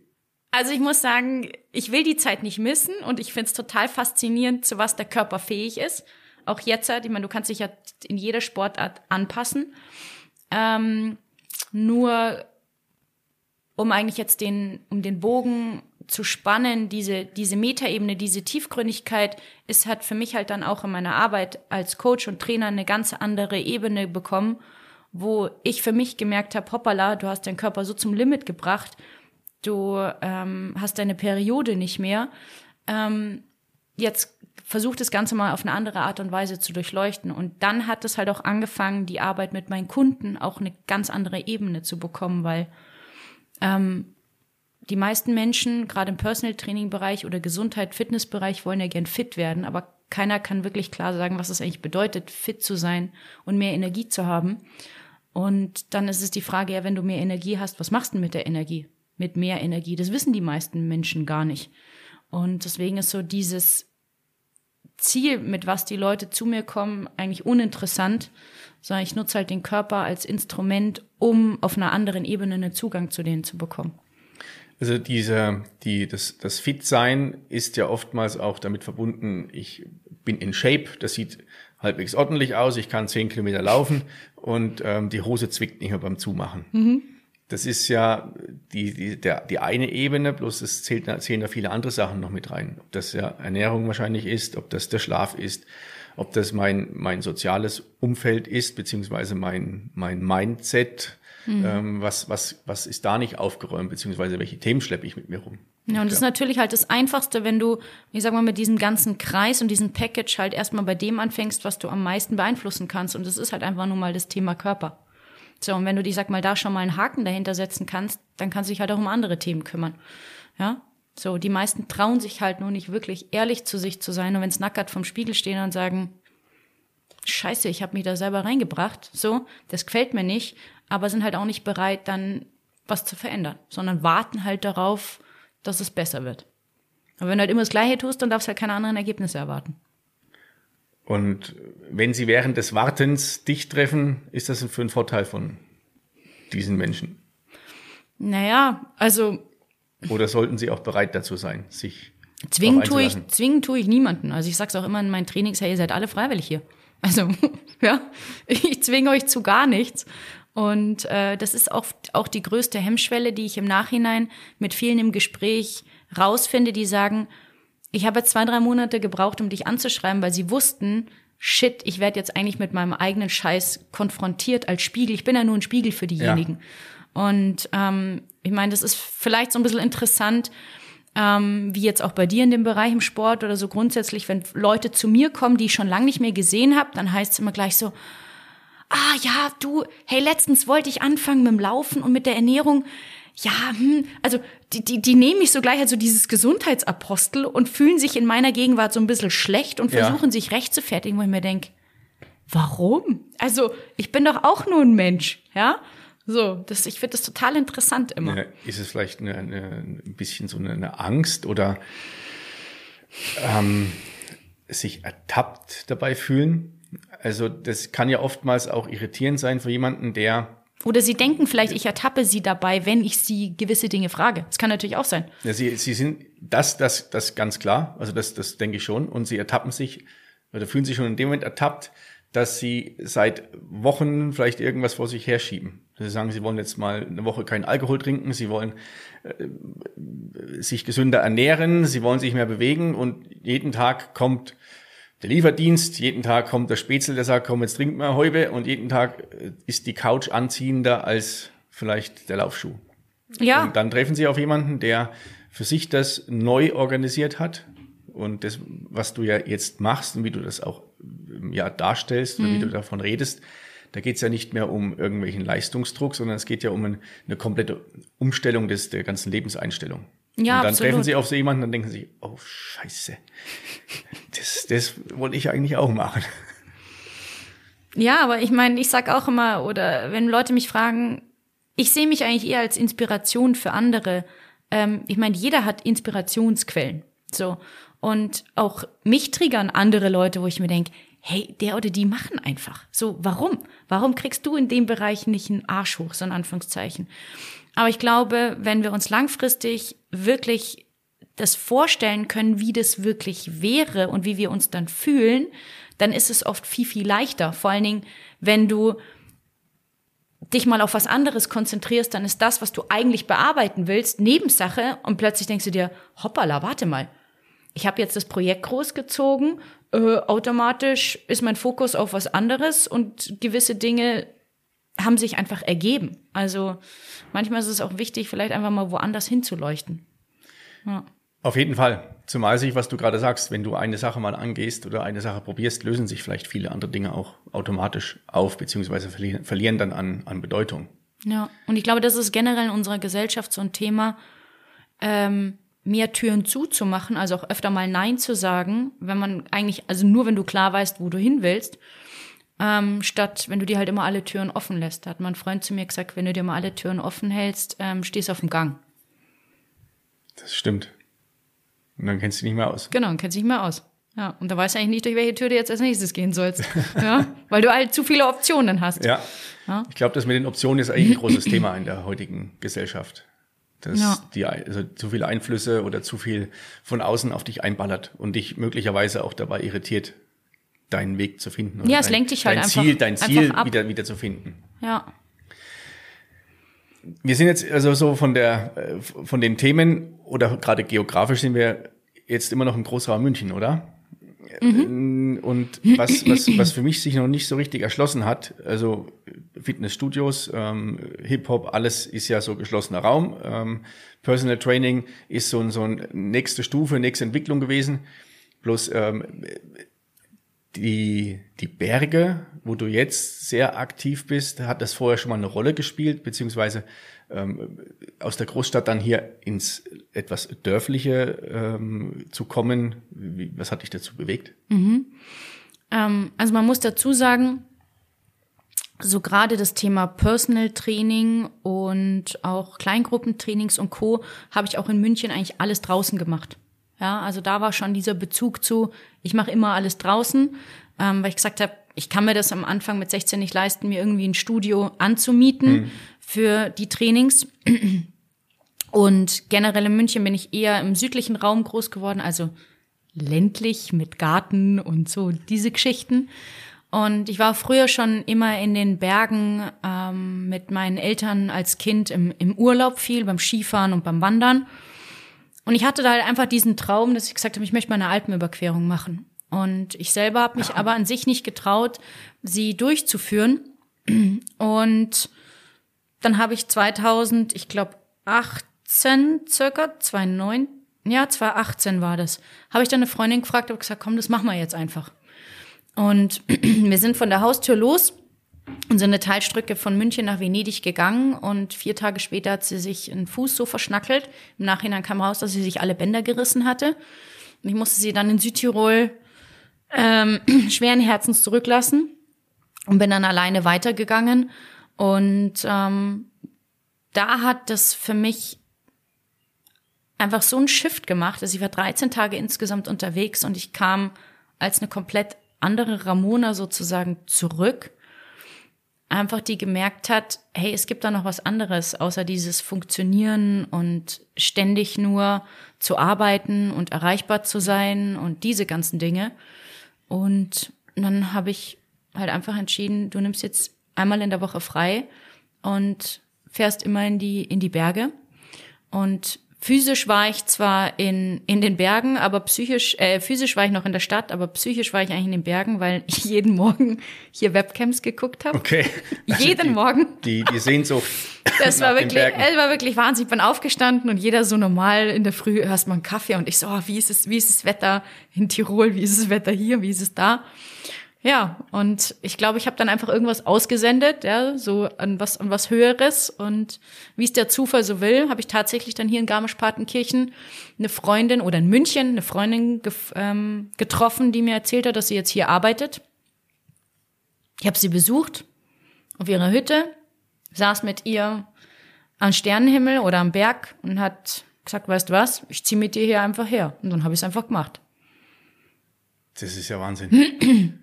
Also ich muss sagen, ich will die Zeit nicht missen und ich finde es total faszinierend, zu was der Körper fähig ist. Auch jetzt, ich meine, du kannst dich ja in jeder Sportart anpassen. Ähm, nur um eigentlich jetzt den, um den Bogen zu spannen, diese, diese Metaebene, diese Tiefgründigkeit, ist hat für mich halt dann auch in meiner Arbeit als Coach und Trainer eine ganz andere Ebene bekommen, wo ich für mich gemerkt habe, hoppala, du hast deinen Körper so zum Limit gebracht, du ähm, hast deine Periode nicht mehr. Ähm, jetzt versuch das Ganze mal auf eine andere Art und Weise zu durchleuchten. Und dann hat es halt auch angefangen, die Arbeit mit meinen Kunden auch eine ganz andere Ebene zu bekommen, weil ähm, die meisten Menschen, gerade im Personal Training Bereich oder Gesundheit, Fitness-Bereich, wollen ja gern fit werden, aber keiner kann wirklich klar sagen, was es eigentlich bedeutet, fit zu sein und mehr Energie zu haben. Und dann ist es die Frage, ja, wenn du mehr Energie hast, was machst du mit der Energie? Mit mehr Energie? Das wissen die meisten Menschen gar nicht. Und deswegen ist so dieses Ziel, mit was die Leute zu mir kommen, eigentlich uninteressant, sondern ich nutze halt den Körper als Instrument, um auf einer anderen Ebene einen Zugang zu denen zu bekommen. Also diese, die, das, das Fit-Sein ist ja oftmals auch damit verbunden, ich bin in Shape, das sieht halbwegs ordentlich aus, ich kann zehn Kilometer laufen und ähm, die Hose zwickt nicht mehr beim Zumachen. Mhm. Das ist ja die, die, der, die eine Ebene, bloß es zählt, zählen da viele andere Sachen noch mit rein. Ob das ja Ernährung wahrscheinlich ist, ob das der Schlaf ist, ob das mein, mein soziales Umfeld ist, beziehungsweise mein, mein Mindset, Mhm. Ähm, was, was, was ist da nicht aufgeräumt, beziehungsweise welche Themen schleppe ich mit mir rum? Ja, und das ist natürlich halt das Einfachste, wenn du, ich sag mal, mit diesem ganzen Kreis und diesem Package halt erstmal bei dem anfängst, was du am meisten beeinflussen kannst. Und das ist halt einfach nur mal das Thema Körper. So, und wenn du, ich sag mal, da schon mal einen Haken dahinter setzen kannst, dann kannst du dich halt auch um andere Themen kümmern. Ja, so, die meisten trauen sich halt nur nicht wirklich ehrlich zu sich zu sein. Und wenn es nackert vom Spiegel stehen und sagen, Scheiße, ich habe mich da selber reingebracht, so, das gefällt mir nicht, aber sind halt auch nicht bereit, dann was zu verändern, sondern warten halt darauf, dass es besser wird. Aber wenn du halt immer das Gleiche tust, dann darfst du halt keine anderen Ergebnisse erwarten. Und wenn sie während des Wartens dich treffen, ist das für einen Vorteil von diesen Menschen? Naja, also. Oder sollten sie auch bereit dazu sein, sich Zwingen tue ich, zwingen tue ich niemanden. Also ich sag's auch immer in meinen Trainings, hey, ihr seid alle freiwillig hier. Also, ja, ich zwinge euch zu gar nichts. Und äh, das ist auch, auch die größte Hemmschwelle, die ich im Nachhinein mit vielen im Gespräch rausfinde, die sagen, ich habe jetzt zwei, drei Monate gebraucht, um dich anzuschreiben, weil sie wussten, shit, ich werde jetzt eigentlich mit meinem eigenen Scheiß konfrontiert als Spiegel. Ich bin ja nur ein Spiegel für diejenigen. Ja. Und ähm, ich meine, das ist vielleicht so ein bisschen interessant, ähm, wie jetzt auch bei dir in dem Bereich im Sport oder so grundsätzlich, wenn Leute zu mir kommen, die ich schon lange nicht mehr gesehen habe, dann heißt es immer gleich so, ah ja, du, hey, letztens wollte ich anfangen mit dem Laufen und mit der Ernährung. Ja, hm, also die, die, die nehmen mich so gleich als so dieses Gesundheitsapostel und fühlen sich in meiner Gegenwart so ein bisschen schlecht und versuchen ja. sich recht zu fertigen, wo ich mir denke, warum? Also ich bin doch auch nur ein Mensch, ja? So, das, ich finde das total interessant immer. Ja, ist es vielleicht eine, eine, ein bisschen so eine, eine Angst oder ähm, sich ertappt dabei fühlen? Also das kann ja oftmals auch irritierend sein für jemanden, der oder sie denken vielleicht, ich ertappe sie dabei, wenn ich sie gewisse Dinge frage. Das kann natürlich auch sein. Ja, sie, sie sind das, das, das ganz klar. Also das, das denke ich schon. Und sie ertappen sich oder fühlen sich schon in dem Moment ertappt, dass sie seit Wochen vielleicht irgendwas vor sich herschieben. Sie sagen, sie wollen jetzt mal eine Woche keinen Alkohol trinken, sie wollen äh, sich gesünder ernähren, sie wollen sich mehr bewegen und jeden Tag kommt der Lieferdienst, jeden Tag kommt der Spätzle, der sagt, komm, jetzt trink mal Häube und jeden Tag äh, ist die Couch anziehender als vielleicht der Laufschuh. Ja. Und dann treffen sie auf jemanden, der für sich das neu organisiert hat und das, was du ja jetzt machst und wie du das auch ja darstellst mhm. oder wie du mhm. davon redest, da geht es ja nicht mehr um irgendwelchen Leistungsdruck, sondern es geht ja um eine, komplette Umstellung des, der ganzen Lebenseinstellung. Ja, und dann absolut. treffen sie auf so jemanden und denken sie, oh Scheiße, das, das wollte ich eigentlich auch machen. Ja, aber ich meine, ich sag auch immer, oder wenn Leute mich fragen, ich sehe mich eigentlich eher als Inspiration für andere. Ähm, ich meine, jeder hat Inspirationsquellen. So. Und auch mich triggern andere Leute, wo ich mir denke, hey, der oder die machen einfach. So, warum? Warum kriegst du in dem Bereich nicht einen Arsch hoch, so in Anführungszeichen? Aber ich glaube, wenn wir uns langfristig wirklich das vorstellen können, wie das wirklich wäre und wie wir uns dann fühlen, dann ist es oft viel, viel leichter. Vor allen Dingen, wenn du dich mal auf was anderes konzentrierst, dann ist das, was du eigentlich bearbeiten willst, Nebensache und plötzlich denkst du dir, hoppala, warte mal. Ich habe jetzt das Projekt großgezogen, äh, automatisch ist mein Fokus auf was anderes und gewisse Dinge haben sich einfach ergeben. Also manchmal ist es auch wichtig, vielleicht einfach mal woanders hinzuleuchten. Ja. Auf jeden Fall. Zumal sich, was du gerade sagst, wenn du eine Sache mal angehst oder eine Sache probierst, lösen sich vielleicht viele andere Dinge auch automatisch auf, beziehungsweise verlieren, verlieren dann an, an Bedeutung. Ja, und ich glaube, das ist generell in unserer Gesellschaft so ein Thema, ähm, mehr Türen zuzumachen, also auch öfter mal Nein zu sagen, wenn man eigentlich, also nur wenn du klar weißt, wo du hin willst, ähm, statt wenn du dir halt immer alle Türen offen lässt. Da hat mein Freund zu mir gesagt, wenn du dir mal alle Türen offen hältst, ähm, stehst du auf dem Gang. Das stimmt. Und dann kennst du dich nicht mehr aus. Genau, dann kennst du dich nicht mehr aus. Ja, und da weißt du eigentlich nicht, durch welche Tür du jetzt als nächstes gehen sollst. ja, weil du halt zu viele Optionen hast. Ja. ja. Ich glaube, das mit den Optionen ist eigentlich ein großes Thema in der heutigen Gesellschaft. Dass ja. die, also zu viele Einflüsse oder zu viel von außen auf dich einballert und dich möglicherweise auch dabei irritiert, deinen Weg zu finden. ja, es dein, lenkt dich halt dein einfach. Ziel, dein Ziel wieder, wieder zu finden. Ja. Wir sind jetzt also so von der, äh, von den Themen oder gerade geografisch sind wir jetzt immer noch im Großraum München, oder? Mhm. Und was, was, was für mich sich noch nicht so richtig erschlossen hat, also Fitnessstudios, ähm, Hip-Hop, alles ist ja so geschlossener Raum. Ähm, Personal Training ist so, so eine nächste Stufe, nächste Entwicklung gewesen. Bloß ähm, die, die Berge, wo du jetzt sehr aktiv bist, hat das vorher schon mal eine Rolle gespielt, beziehungsweise ähm, aus der Großstadt dann hier ins etwas dörfliche ähm, zu kommen. Wie, was hat dich dazu bewegt? Mhm. Ähm, also man muss dazu sagen, so gerade das Thema Personal Training und auch Kleingruppentrainings und Co. habe ich auch in München eigentlich alles draußen gemacht. Ja, also da war schon dieser Bezug zu, ich mache immer alles draußen, ähm, weil ich gesagt habe, ich kann mir das am Anfang mit 16 nicht leisten, mir irgendwie ein Studio anzumieten mhm. Für die Trainings. Und generell in München bin ich eher im südlichen Raum groß geworden, also ländlich mit Garten und so diese Geschichten. Und ich war früher schon immer in den Bergen ähm, mit meinen Eltern als Kind im, im Urlaub viel, beim Skifahren und beim Wandern. Und ich hatte da halt einfach diesen Traum, dass ich gesagt habe, ich möchte mal eine Alpenüberquerung machen. Und ich selber habe mich aber an sich nicht getraut, sie durchzuführen. Und dann habe ich 2000, ich glaube 18 circa, 2009, ja 2018 war das, habe ich dann eine Freundin gefragt, habe gesagt, komm, das machen wir jetzt einfach. Und wir sind von der Haustür los und sind eine Teilstrecke von München nach Venedig gegangen und vier Tage später hat sie sich einen Fuß so verschnackelt. Im Nachhinein kam raus, dass sie sich alle Bänder gerissen hatte. Und ich musste sie dann in Südtirol ähm, schweren Herzens zurücklassen und bin dann alleine weitergegangen. Und ähm, da hat das für mich einfach so einen Shift gemacht. Also ich war 13 Tage insgesamt unterwegs und ich kam als eine komplett andere Ramona sozusagen zurück einfach die gemerkt hat, hey, es gibt da noch was anderes, außer dieses Funktionieren und ständig nur zu arbeiten und erreichbar zu sein und diese ganzen Dinge. Und dann habe ich halt einfach entschieden, du nimmst jetzt einmal in der Woche frei und fährst immer in die, in die Berge. Und Physisch war ich zwar in, in den Bergen, aber psychisch, äh, physisch war ich noch in der Stadt, aber psychisch war ich eigentlich in den Bergen, weil ich jeden Morgen hier Webcams geguckt habe. Okay. Also jeden die, Morgen. Die, die Sehnsucht. Das war wirklich, es war wirklich Wahnsinn. Ich bin aufgestanden und jeder so normal in der Früh erst mal einen Kaffee und ich so, oh, wie ist es, wie ist das Wetter in Tirol, wie ist das Wetter hier, wie ist es da? Ja, und ich glaube, ich habe dann einfach irgendwas ausgesendet, ja, so an was an was Höheres und wie es der Zufall so will, habe ich tatsächlich dann hier in Garmisch-Partenkirchen eine Freundin oder in München eine Freundin ähm, getroffen, die mir erzählt hat, dass sie jetzt hier arbeitet. Ich habe sie besucht auf ihrer Hütte, saß mit ihr am Sternenhimmel oder am Berg und hat gesagt, weißt du was, ich zieh mit dir hier einfach her. Und dann habe ich es einfach gemacht. Das ist ja Wahnsinn.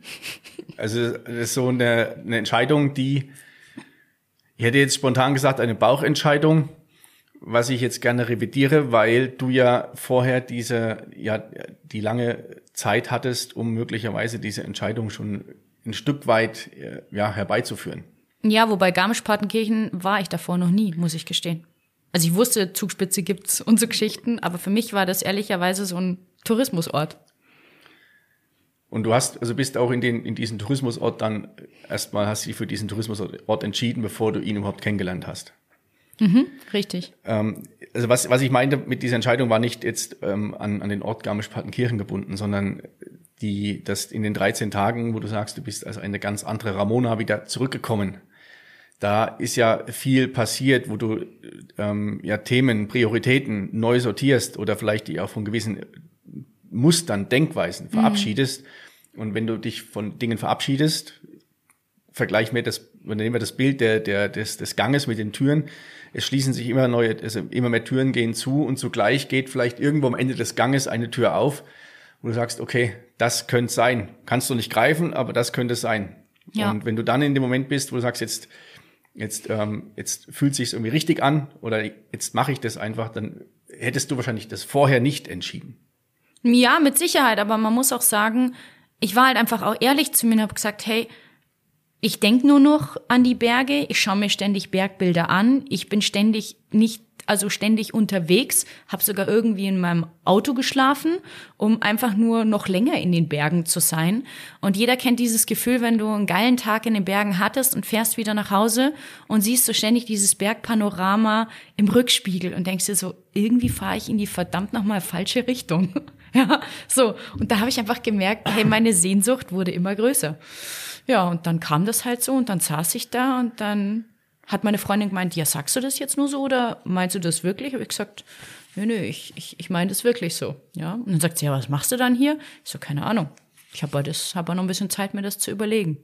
Also das ist so eine, eine Entscheidung, die, ich hätte jetzt spontan gesagt, eine Bauchentscheidung, was ich jetzt gerne revidiere, weil du ja vorher diese, ja, die lange Zeit hattest, um möglicherweise diese Entscheidung schon ein Stück weit äh, ja, herbeizuführen. Ja, wobei Garmisch-Partenkirchen war ich davor noch nie, muss ich gestehen. Also ich wusste, Zugspitze gibt's und so Geschichten, aber für mich war das ehrlicherweise so ein Tourismusort. Und du hast, also bist auch in, den, in diesen Tourismusort dann erstmal hast dich für diesen Tourismusort entschieden, bevor du ihn überhaupt kennengelernt hast. Mhm, richtig. Ähm, also was, was ich meinte mit dieser Entscheidung war nicht jetzt ähm, an, an den Ort Garmisch-Partenkirchen gebunden, sondern die, dass in den 13 Tagen, wo du sagst, du bist als eine ganz andere Ramona wieder zurückgekommen, da ist ja viel passiert, wo du ähm, ja Themen, Prioritäten neu sortierst oder vielleicht die auch von gewissen Mustern, Denkweisen verabschiedest. Mhm. Und wenn du dich von Dingen verabschiedest, vergleich mir das, wenn nehmen wir das Bild der, der, des, des Ganges mit den Türen, es schließen sich immer neue, also immer mehr Türen gehen zu und zugleich geht vielleicht irgendwo am Ende des Ganges eine Tür auf, wo du sagst, okay, das könnte sein. Kannst du nicht greifen, aber das könnte sein. Ja. Und wenn du dann in dem Moment bist, wo du sagst, jetzt, jetzt, ähm, jetzt fühlt sich irgendwie richtig an oder jetzt mache ich das einfach, dann hättest du wahrscheinlich das vorher nicht entschieden. Ja, mit Sicherheit, aber man muss auch sagen, ich war halt einfach auch ehrlich zu mir und habe gesagt, hey, ich denke nur noch an die Berge, ich schaue mir ständig Bergbilder an, ich bin ständig nicht also ständig unterwegs, habe sogar irgendwie in meinem Auto geschlafen, um einfach nur noch länger in den Bergen zu sein. Und jeder kennt dieses Gefühl, wenn du einen geilen Tag in den Bergen hattest und fährst wieder nach Hause und siehst so ständig dieses Bergpanorama im Rückspiegel und denkst dir so, irgendwie fahre ich in die verdammt nochmal falsche Richtung. ja, so. Und da habe ich einfach gemerkt, hey, meine Sehnsucht wurde immer größer. Ja, und dann kam das halt so und dann saß ich da und dann hat meine Freundin gemeint, ja, sagst du das jetzt nur so oder meinst du das wirklich? Habe ich gesagt, nö, nö, ich, ich, ich meine das wirklich so. Ja. Und dann sagt sie, ja, was machst du dann hier? Ich so, keine Ahnung. Ich habe das, habe noch ein bisschen Zeit, mir das zu überlegen.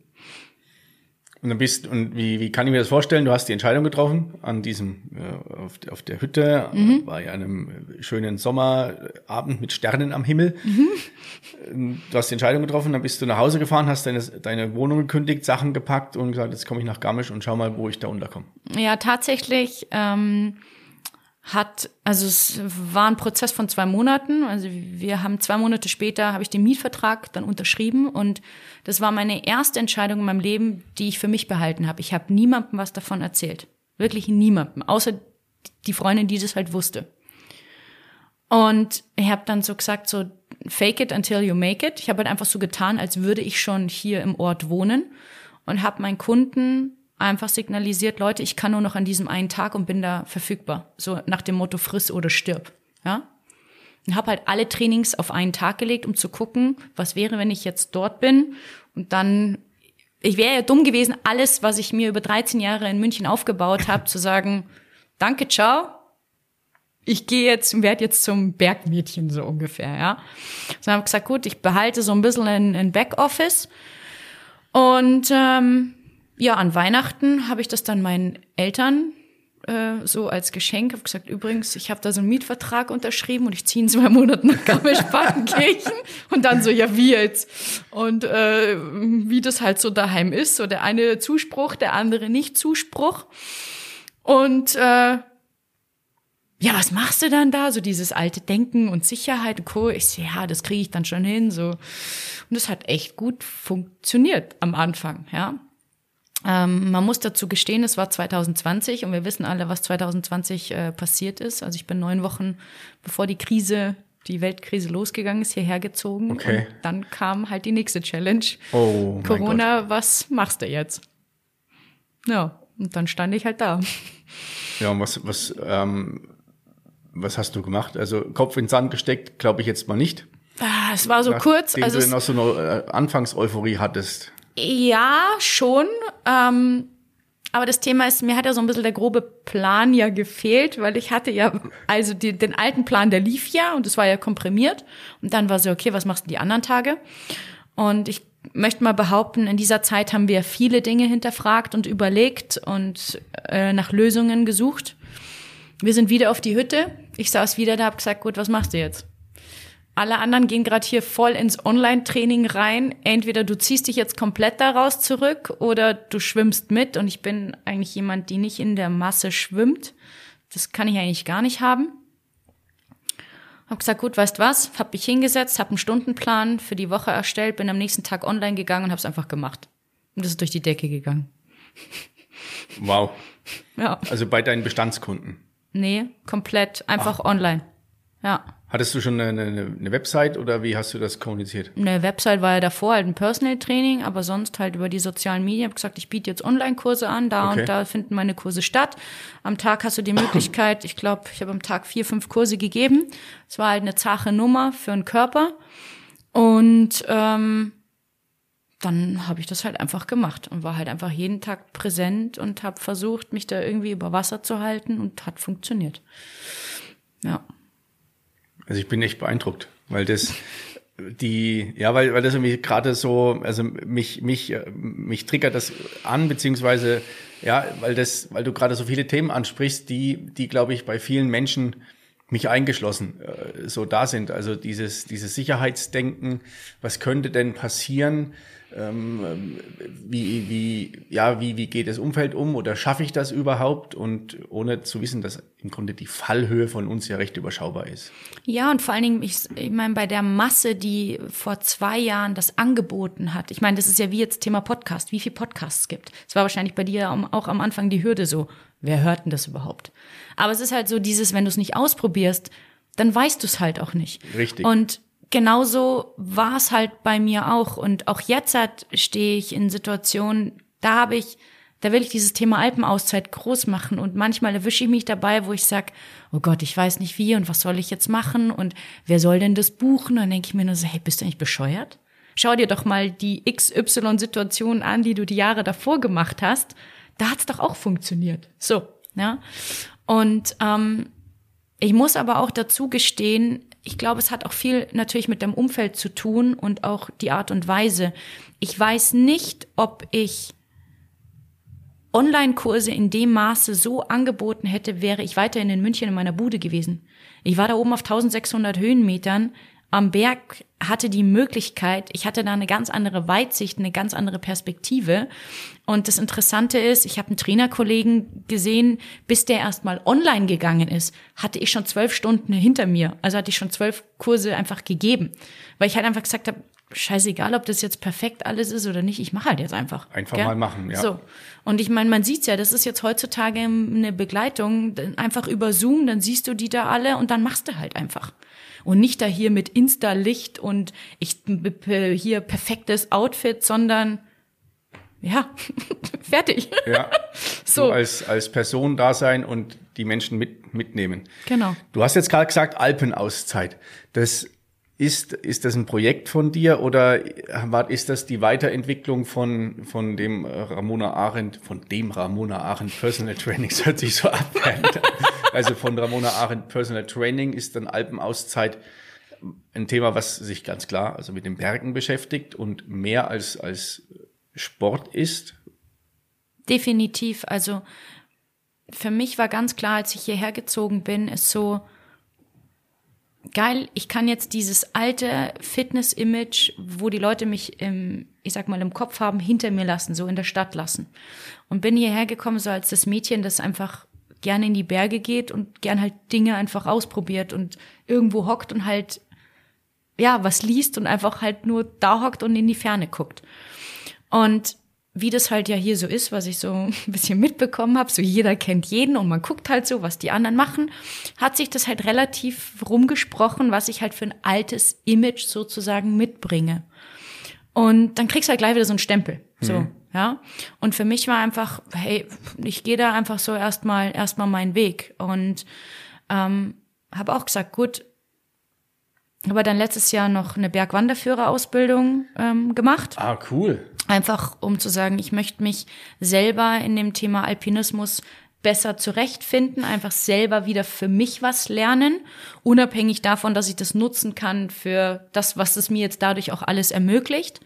Und dann bist und wie, wie kann ich mir das vorstellen? Du hast die Entscheidung getroffen an diesem äh, auf, auf der Hütte mhm. bei einem schönen Sommerabend mit Sternen am Himmel. Mhm. Du hast die Entscheidung getroffen, dann bist du nach Hause gefahren, hast deine, deine Wohnung gekündigt, Sachen gepackt und gesagt, jetzt komme ich nach Garmisch und schau mal, wo ich da unterkomme. Ja, tatsächlich. Ähm hat, also es war ein Prozess von zwei Monaten. Also wir haben zwei Monate später, habe ich den Mietvertrag dann unterschrieben und das war meine erste Entscheidung in meinem Leben, die ich für mich behalten habe. Ich habe niemandem was davon erzählt. Wirklich niemandem, außer die Freundin, die das halt wusste. Und ich habe dann so gesagt, so fake it until you make it. Ich habe halt einfach so getan, als würde ich schon hier im Ort wohnen und habe meinen Kunden einfach signalisiert, Leute, ich kann nur noch an diesem einen Tag und bin da verfügbar. So nach dem Motto friss oder stirb. Ja? Und habe halt alle Trainings auf einen Tag gelegt, um zu gucken, was wäre, wenn ich jetzt dort bin und dann ich wäre ja dumm gewesen, alles, was ich mir über 13 Jahre in München aufgebaut habe, zu sagen, danke, ciao, ich gehe jetzt und werde jetzt zum Bergmädchen so ungefähr, ja. So habe ich gesagt, gut, ich behalte so ein bisschen ein, ein Backoffice und ähm, ja, an Weihnachten habe ich das dann meinen Eltern äh, so als Geschenk habe gesagt, übrigens, ich habe da so einen Mietvertrag unterschrieben und ich ziehe in zwei Monaten nach Garmisch-Partenkirchen und dann so, ja, wie jetzt? Und äh, wie das halt so daheim ist, so der eine Zuspruch, der andere nicht Zuspruch. Und äh, ja, was machst du dann da? So dieses alte Denken und Sicherheit und Co. Ich so, ja, das kriege ich dann schon hin. So. Und das hat echt gut funktioniert am Anfang, ja. Ähm, man muss dazu gestehen, es war 2020 und wir wissen alle, was 2020 äh, passiert ist. Also ich bin neun Wochen, bevor die Krise, die Weltkrise losgegangen ist, hierher gezogen. Okay. Und dann kam halt die nächste Challenge. Oh, Corona, was machst du jetzt? Ja, und dann stand ich halt da. Ja, und was, was, ähm, was hast du gemacht? Also Kopf in den Sand gesteckt, glaube ich jetzt mal nicht. Ah, es war so Nach, kurz. Also du noch so eine äh, Anfangseuphorie hattest. Ja, schon. Ähm, aber das Thema ist, mir hat ja so ein bisschen der grobe Plan ja gefehlt, weil ich hatte ja, also die, den alten Plan, der lief ja und es war ja komprimiert. Und dann war so, okay, was machst du die anderen Tage? Und ich möchte mal behaupten, in dieser Zeit haben wir viele Dinge hinterfragt und überlegt und äh, nach Lösungen gesucht. Wir sind wieder auf die Hütte. Ich saß wieder da, hab gesagt, gut, was machst du jetzt? Alle anderen gehen gerade hier voll ins Online-Training rein. Entweder du ziehst dich jetzt komplett daraus zurück oder du schwimmst mit. Und ich bin eigentlich jemand, die nicht in der Masse schwimmt. Das kann ich eigentlich gar nicht haben. Hab gesagt, gut, weißt was? Hab mich hingesetzt, hab einen Stundenplan für die Woche erstellt, bin am nächsten Tag online gegangen und hab's einfach gemacht. Und das ist durch die Decke gegangen. Wow. Ja. Also bei deinen Bestandskunden. Nee, komplett einfach online. Ja. Hattest du schon eine, eine, Website oder wie hast du das kommuniziert? Eine Website war ja davor halt ein Personal Training, aber sonst halt über die sozialen Medien. Ich habe gesagt, ich biete jetzt Online-Kurse an, da Okay. und da finden meine Kurse statt. Am Tag hast du die Möglichkeit, ich glaube, ich habe am Tag vier, fünf Kurse gegeben. Es war halt eine zache Nummer für einen Körper. Und ähm, dann habe ich das halt einfach gemacht und war halt einfach jeden Tag präsent und habe versucht, mich da irgendwie über Wasser zu halten und hat funktioniert. Ja. Also ich bin echt beeindruckt, weil das die, ja, weil, weil das irgendwie gerade so, also mich, mich, äh, mich triggert das an, beziehungsweise, ja, weil das, weil du gerade so viele Themen ansprichst, die, die, glaube ich, bei vielen Menschen, mich eingeschlossen, äh, so da sind. Also dieses, dieses Sicherheitsdenken, was könnte denn passieren? Ähm, wie, wie, ja, wie, wie geht das Umfeld um oder schaffe ich das überhaupt? Und ohne zu wissen, dass im Grunde die Fallhöhe von uns ja recht überschaubar ist. Ja, und vor allen Dingen, ich, ich meine, bei der Masse, die vor zwei Jahren das angeboten hat, ich meine, das ist ja wie jetzt Thema Podcast, wie viel Podcasts es gibt. Es war wahrscheinlich bei dir auch am Anfang die Hürde so, wer hört denn das überhaupt? Aber es ist halt so dieses, wenn du es nicht ausprobierst, dann weißt du es halt auch nicht. Richtig. Und genauso war es halt bei mir auch. Und auch jetzt stehe ich in Situationen, da habe ich, da will ich dieses Thema Alpenauszeit groß machen. Und manchmal erwische ich mich dabei, wo ich sag, oh Gott, ich weiß nicht wie und was soll ich jetzt machen und wer soll denn das buchen? Und dann denke ich mir nur so, hey, bist du eigentlich bescheuert? Schau dir doch mal die XY-Situationen an, die du die Jahre davor gemacht hast. Da hat's doch auch funktioniert. So, ja. Und ähm, ich muss aber auch dazu gestehen, ich glaube, es hat auch viel natürlich mit dem Umfeld zu tun und auch die Art und Weise. Ich weiß nicht, ob ich Online-Kurse in dem Maße so angeboten hätte, wäre ich weiterhin in München in meiner Bude gewesen. Ich war da oben auf 1600 Höhenmetern am Berg, hatte die Möglichkeit, ich hatte da eine ganz andere Weitsicht, eine ganz andere Perspektive. Und das Interessante ist, ich habe einen Trainerkollegen gesehen, bis der erstmal online gegangen ist, hatte ich schon zwölf Stunden hinter mir. Also hatte ich schon zwölf Kurse einfach gegeben. Weil ich halt einfach gesagt habe, scheißegal, ob das jetzt perfekt alles ist oder nicht, ich mache halt jetzt einfach. Einfach Gell? mal machen, ja. So. Und ich meine, man sieht's ja, das ist jetzt heutzutage eine Begleitung, einfach über Zoom, dann siehst du die da alle und dann machst du halt einfach. Und nicht da hier mit Insta-Licht und ich hier perfektes Outfit, sondern ja, fertig. Ja. So. So als, als Person da sein und die Menschen mit, mitnehmen. Genau. Du hast jetzt gerade gesagt, Alpenauszeit. Das ist, ist das ein Projekt von dir oder ist das die Weiterentwicklung von, von dem Ramona Arendt, von dem Ramona Arendt Personal Training, das hört sich so abwertend an. Also von Ramona Arendt Personal Training ist dann Alpenauszeit ein Thema, was sich ganz klar also mit den Bergen beschäftigt und mehr als, als Sport ist. Definitiv. Also für mich war ganz klar, als ich hierher gezogen bin, ist so geil, ich kann jetzt dieses alte Fitness-Image, wo die Leute mich im, ich sag mal, im Kopf haben, hinter mir lassen, so in der Stadt lassen. Und bin hierher gekommen, so als das Mädchen, das einfach gerne in die Berge geht und gern halt Dinge einfach ausprobiert und irgendwo hockt und halt, ja, was liest und einfach halt nur da hockt und in die Ferne guckt. Und wie das halt ja hier so ist, was ich so ein bisschen mitbekommen habe, so jeder kennt jeden und man guckt halt so, was die anderen machen, hat sich das halt relativ rumgesprochen, was ich halt für ein altes Image sozusagen mitbringe. Und dann kriegst du halt gleich wieder so einen Stempel. So, ja. Und für mich war einfach, hey, ich gehe da einfach so erstmal erstmal meinen Weg. Und ähm, habe auch gesagt, gut, habe dann letztes Jahr noch eine Bergwanderführerausbildung ähm, gemacht. Ah, cool. Einfach um zu sagen, ich möchte mich selber in dem Thema Alpinismus besser zurechtfinden, einfach selber wieder für mich was lernen, unabhängig davon, dass ich das nutzen kann für das, was es mir jetzt dadurch auch alles ermöglicht.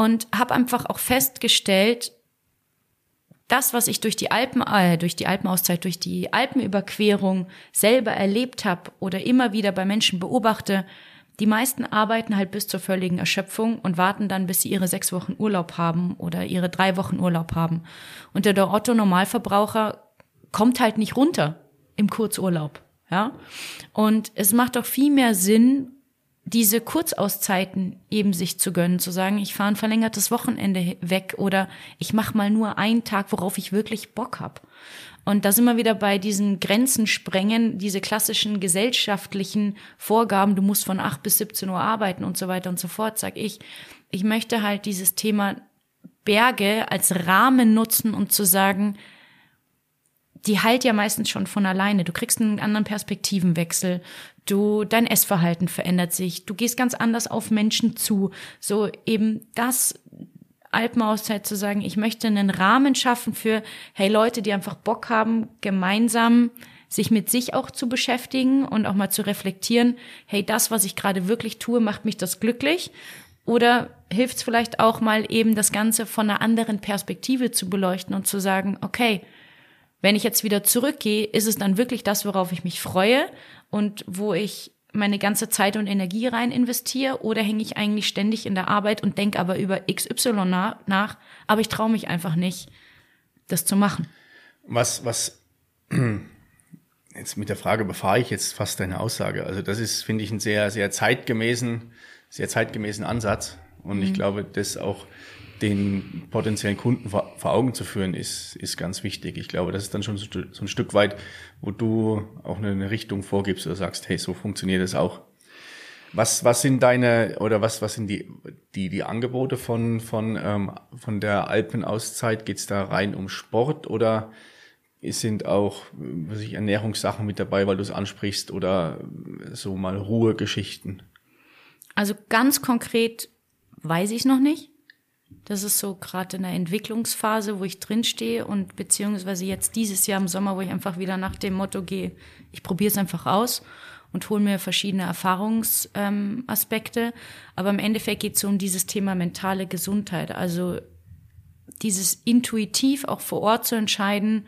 Und habe einfach auch festgestellt, das, was ich durch die Alpen, äh, durch die Alpenauszeit, durch die Alpenüberquerung selber erlebt habe oder immer wieder bei Menschen beobachte, Die meisten arbeiten halt bis zur völligen Erschöpfung und warten dann, bis sie ihre sechs Wochen Urlaub haben oder ihre drei Wochen Urlaub haben. Und der Otto Normalverbraucher kommt halt nicht runter im Kurzurlaub. Ja. Und es macht doch viel mehr Sinn, diese Kurzauszeiten eben sich zu gönnen, zu sagen, ich fahre ein verlängertes Wochenende weg oder ich mache mal nur einen Tag, worauf ich wirklich Bock hab. Und da sind wir wieder bei diesen Grenzen sprengen, diese klassischen gesellschaftlichen Vorgaben, du musst von 8 bis 17 Uhr arbeiten und so weiter und so fort, sag ich. Ich möchte halt dieses Thema Berge als Rahmen nutzen und zu sagen, die heilt ja meistens schon von alleine. Du kriegst einen anderen Perspektivenwechsel. Du, dein Essverhalten verändert sich. Du gehst ganz anders auf Menschen zu. So eben das Alpenauszeit zu sagen, ich möchte einen Rahmen schaffen für, hey Leute, die einfach Bock haben, gemeinsam sich mit sich auch zu beschäftigen und auch mal zu reflektieren, hey, das, was ich gerade wirklich tue, macht mich das glücklich? Oder hilft es vielleicht auch mal eben das Ganze von einer anderen Perspektive zu beleuchten und zu sagen, okay, wenn ich jetzt wieder zurückgehe, ist es dann wirklich das, worauf ich mich freue und wo ich meine ganze Zeit und Energie rein investiere oder hänge ich eigentlich ständig in der Arbeit und denke aber über XY nach, aber ich traue mich einfach nicht, das zu machen. Was, was, jetzt mit der Frage befahre ich jetzt fast deine Aussage. Also das ist, finde ich, ein sehr, sehr zeitgemäßen, sehr zeitgemäßen Ansatz. Und mhm. ich glaube, das auch den potenziellen Kunden vor, vor, Augen zu führen, ist, ist ganz wichtig. Ich glaube, das ist dann schon so, so ein Stück weit, wo du auch eine Richtung vorgibst oder sagst, hey, so funktioniert es auch. Was, was sind deine oder was, was sind die, die, die Angebote von, von, ähm, von der Alpenauszeit? Geht es da rein um Sport oder sind auch was ich, Ernährungssachen mit dabei, weil du es ansprichst oder so mal Ruhegeschichten? Also ganz konkret weiß ich noch nicht. Das ist so gerade in der Entwicklungsphase, wo ich drinstehe und beziehungsweise jetzt dieses Jahr im Sommer, wo ich einfach wieder nach dem Motto gehe, ich probiere es einfach aus und hole mir verschiedene Erfahrungsaspekte. Ähm, Aber im Endeffekt geht es so um dieses Thema mentale Gesundheit. Also dieses intuitiv auch vor Ort zu entscheiden,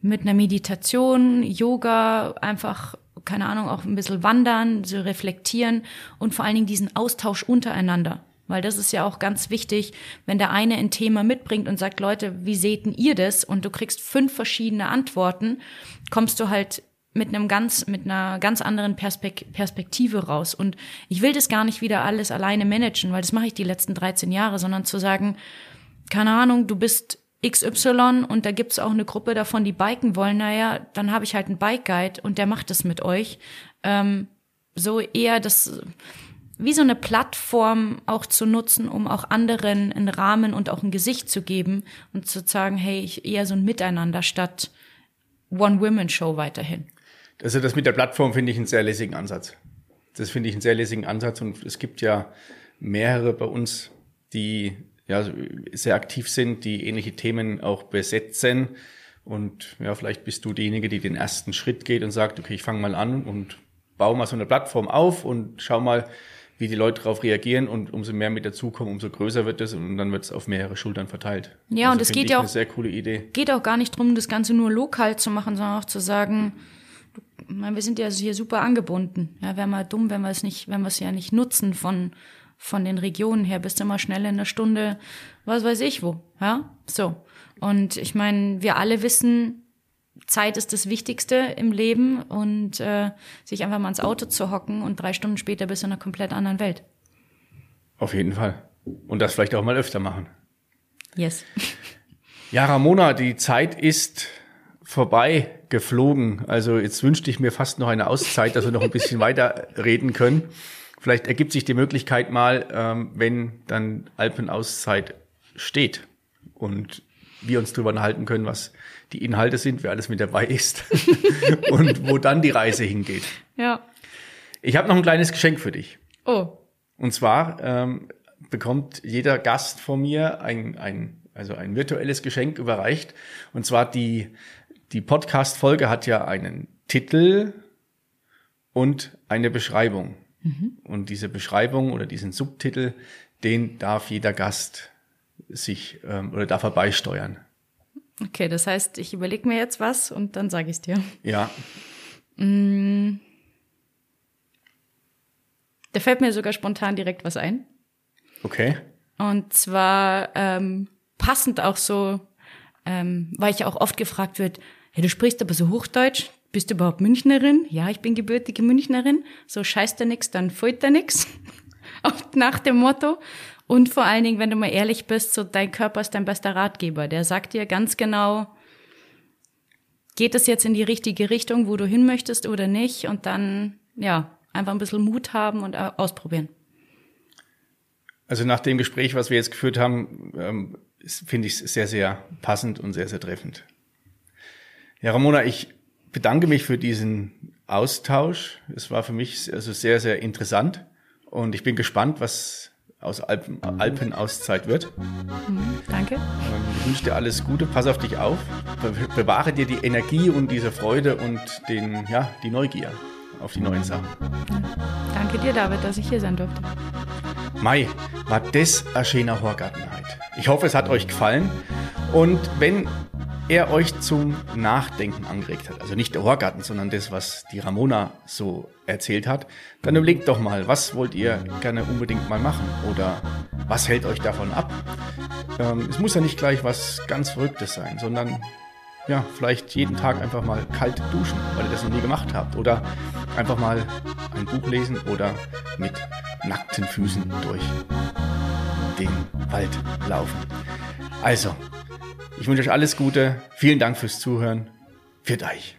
mit einer Meditation, Yoga, einfach, keine Ahnung, auch ein bisschen wandern, so reflektieren und vor allen Dingen diesen Austausch untereinander. Weil das ist ja auch ganz wichtig, wenn der eine ein Thema mitbringt und sagt, Leute, wie seht ihr das? Und du kriegst fünf verschiedene Antworten, kommst du halt mit einem ganz, mit einer ganz anderen Perspek Perspektive raus. Und ich will das gar nicht wieder alles alleine managen, weil das mache ich die letzten 13 Jahre, sondern zu sagen, keine Ahnung, du bist XY und da gibt's auch eine Gruppe davon, die biken wollen, naja, dann habe ich halt einen Bike Guide und der macht das mit euch. Ähm, so eher das wie so eine Plattform auch zu nutzen, um auch anderen einen Rahmen und auch ein Gesicht zu geben und zu sagen, hey, ich eher so ein Miteinander statt One-Women-Show weiterhin. Also das mit der Plattform finde ich einen sehr lässigen Ansatz. Das finde ich einen sehr lässigen Ansatz und es gibt ja mehrere bei uns, die ja sehr aktiv sind, die ähnliche Themen auch besetzen. Und ja, vielleicht bist du diejenige, die den ersten Schritt geht und sagt, okay, ich fange mal an und baue mal so eine Plattform auf und schau mal, wie die Leute darauf reagieren und umso mehr mit dazukommen, umso größer wird es und dann wird es auf mehrere Schultern verteilt. Ja, also und es geht ja auch eine sehr coole Idee. Geht auch gar nicht drum, das Ganze nur lokal zu machen, sondern auch zu sagen, wir sind ja hier super angebunden. Ja, wäre mal dumm, wenn wir es nicht, wenn wir es ja nicht nutzen von von den Regionen her. Bist du mal schnell in einer Stunde, was weiß ich wo. Ja, so. Und ich meine, wir alle wissen, Zeit ist das Wichtigste im Leben und äh, sich einfach mal ins Auto zu hocken und drei Stunden später bist du in einer komplett anderen Welt. Auf jeden Fall. Und das vielleicht auch mal öfter machen. Yes. Ja, Ramona, die Zeit ist vorbei geflogen. Also jetzt wünschte ich mir fast noch eine Auszeit, dass wir noch ein bisschen weiter reden können. Vielleicht ergibt sich die Möglichkeit mal, ähm, wenn dann Alpenauszeit steht und wir uns darüber unterhalten können, was die Inhalte sind, wer alles mit dabei ist und wo dann die Reise hingeht. Ja. Ich habe noch ein kleines Geschenk für dich. Oh. Und zwar ähm, bekommt jeder Gast von mir ein, ein, also ein virtuelles Geschenk überreicht. Und zwar die, die Podcast-Folge hat ja einen Titel und eine Beschreibung. Mhm. Und diese Beschreibung oder diesen Subtitel, den darf jeder Gast sich ähm, oder darf er beisteuern. Okay, das heißt, ich überlege mir jetzt was und dann sage ich es dir. Ja. Mm. Da fällt mir sogar spontan direkt was ein. Okay. Und zwar ähm, passend auch so, ähm, weil ich auch oft gefragt wird, ja, du sprichst aber so Hochdeutsch, bist du überhaupt Münchnerin? Ja, ich bin gebürtige Münchnerin. So scheißt da nix, dann folgt da nix. Auch nach dem Motto. Und vor allen Dingen, wenn du mal ehrlich bist, so dein Körper ist dein bester Ratgeber. Der sagt dir ganz genau, geht es jetzt in die richtige Richtung, wo du hin möchtest oder nicht? Und dann, ja, einfach ein bisschen Mut haben und ausprobieren. Also nach dem Gespräch, was wir jetzt geführt haben, ähm, finde ich es sehr, sehr passend und sehr, sehr treffend. Ja, Ramona, ich bedanke mich für diesen Austausch. Es war für mich also sehr, sehr interessant und ich bin gespannt, was aus Alpen, Alpenauszeit wird. Mhm, danke. Ich wünsche dir alles Gute, pass auf dich auf, bewahre dir die Energie und diese Freude und den, ja, die Neugier auf die neuen Sachen. Danke dir, David, dass ich hier sein durfte. Mai, war das ein schöner Horgartenheit. Ich hoffe, es hat euch gefallen. Und wenn er euch zum Nachdenken angeregt hat, also nicht der Horgarten, sondern das, was die Ramona so erzählt hat, dann überlegt doch mal, was wollt ihr gerne unbedingt mal machen oder was hält euch davon ab? Ähm, es muss ja nicht gleich was ganz Verrücktes sein, sondern ja, vielleicht jeden Tag einfach mal kalt duschen, weil ihr das noch nie gemacht habt. Oder einfach mal ein Buch lesen oder mit nackten Füßen durch den Wald laufen. Also, ich wünsche euch alles Gute. Vielen Dank fürs Zuhören. Für euch.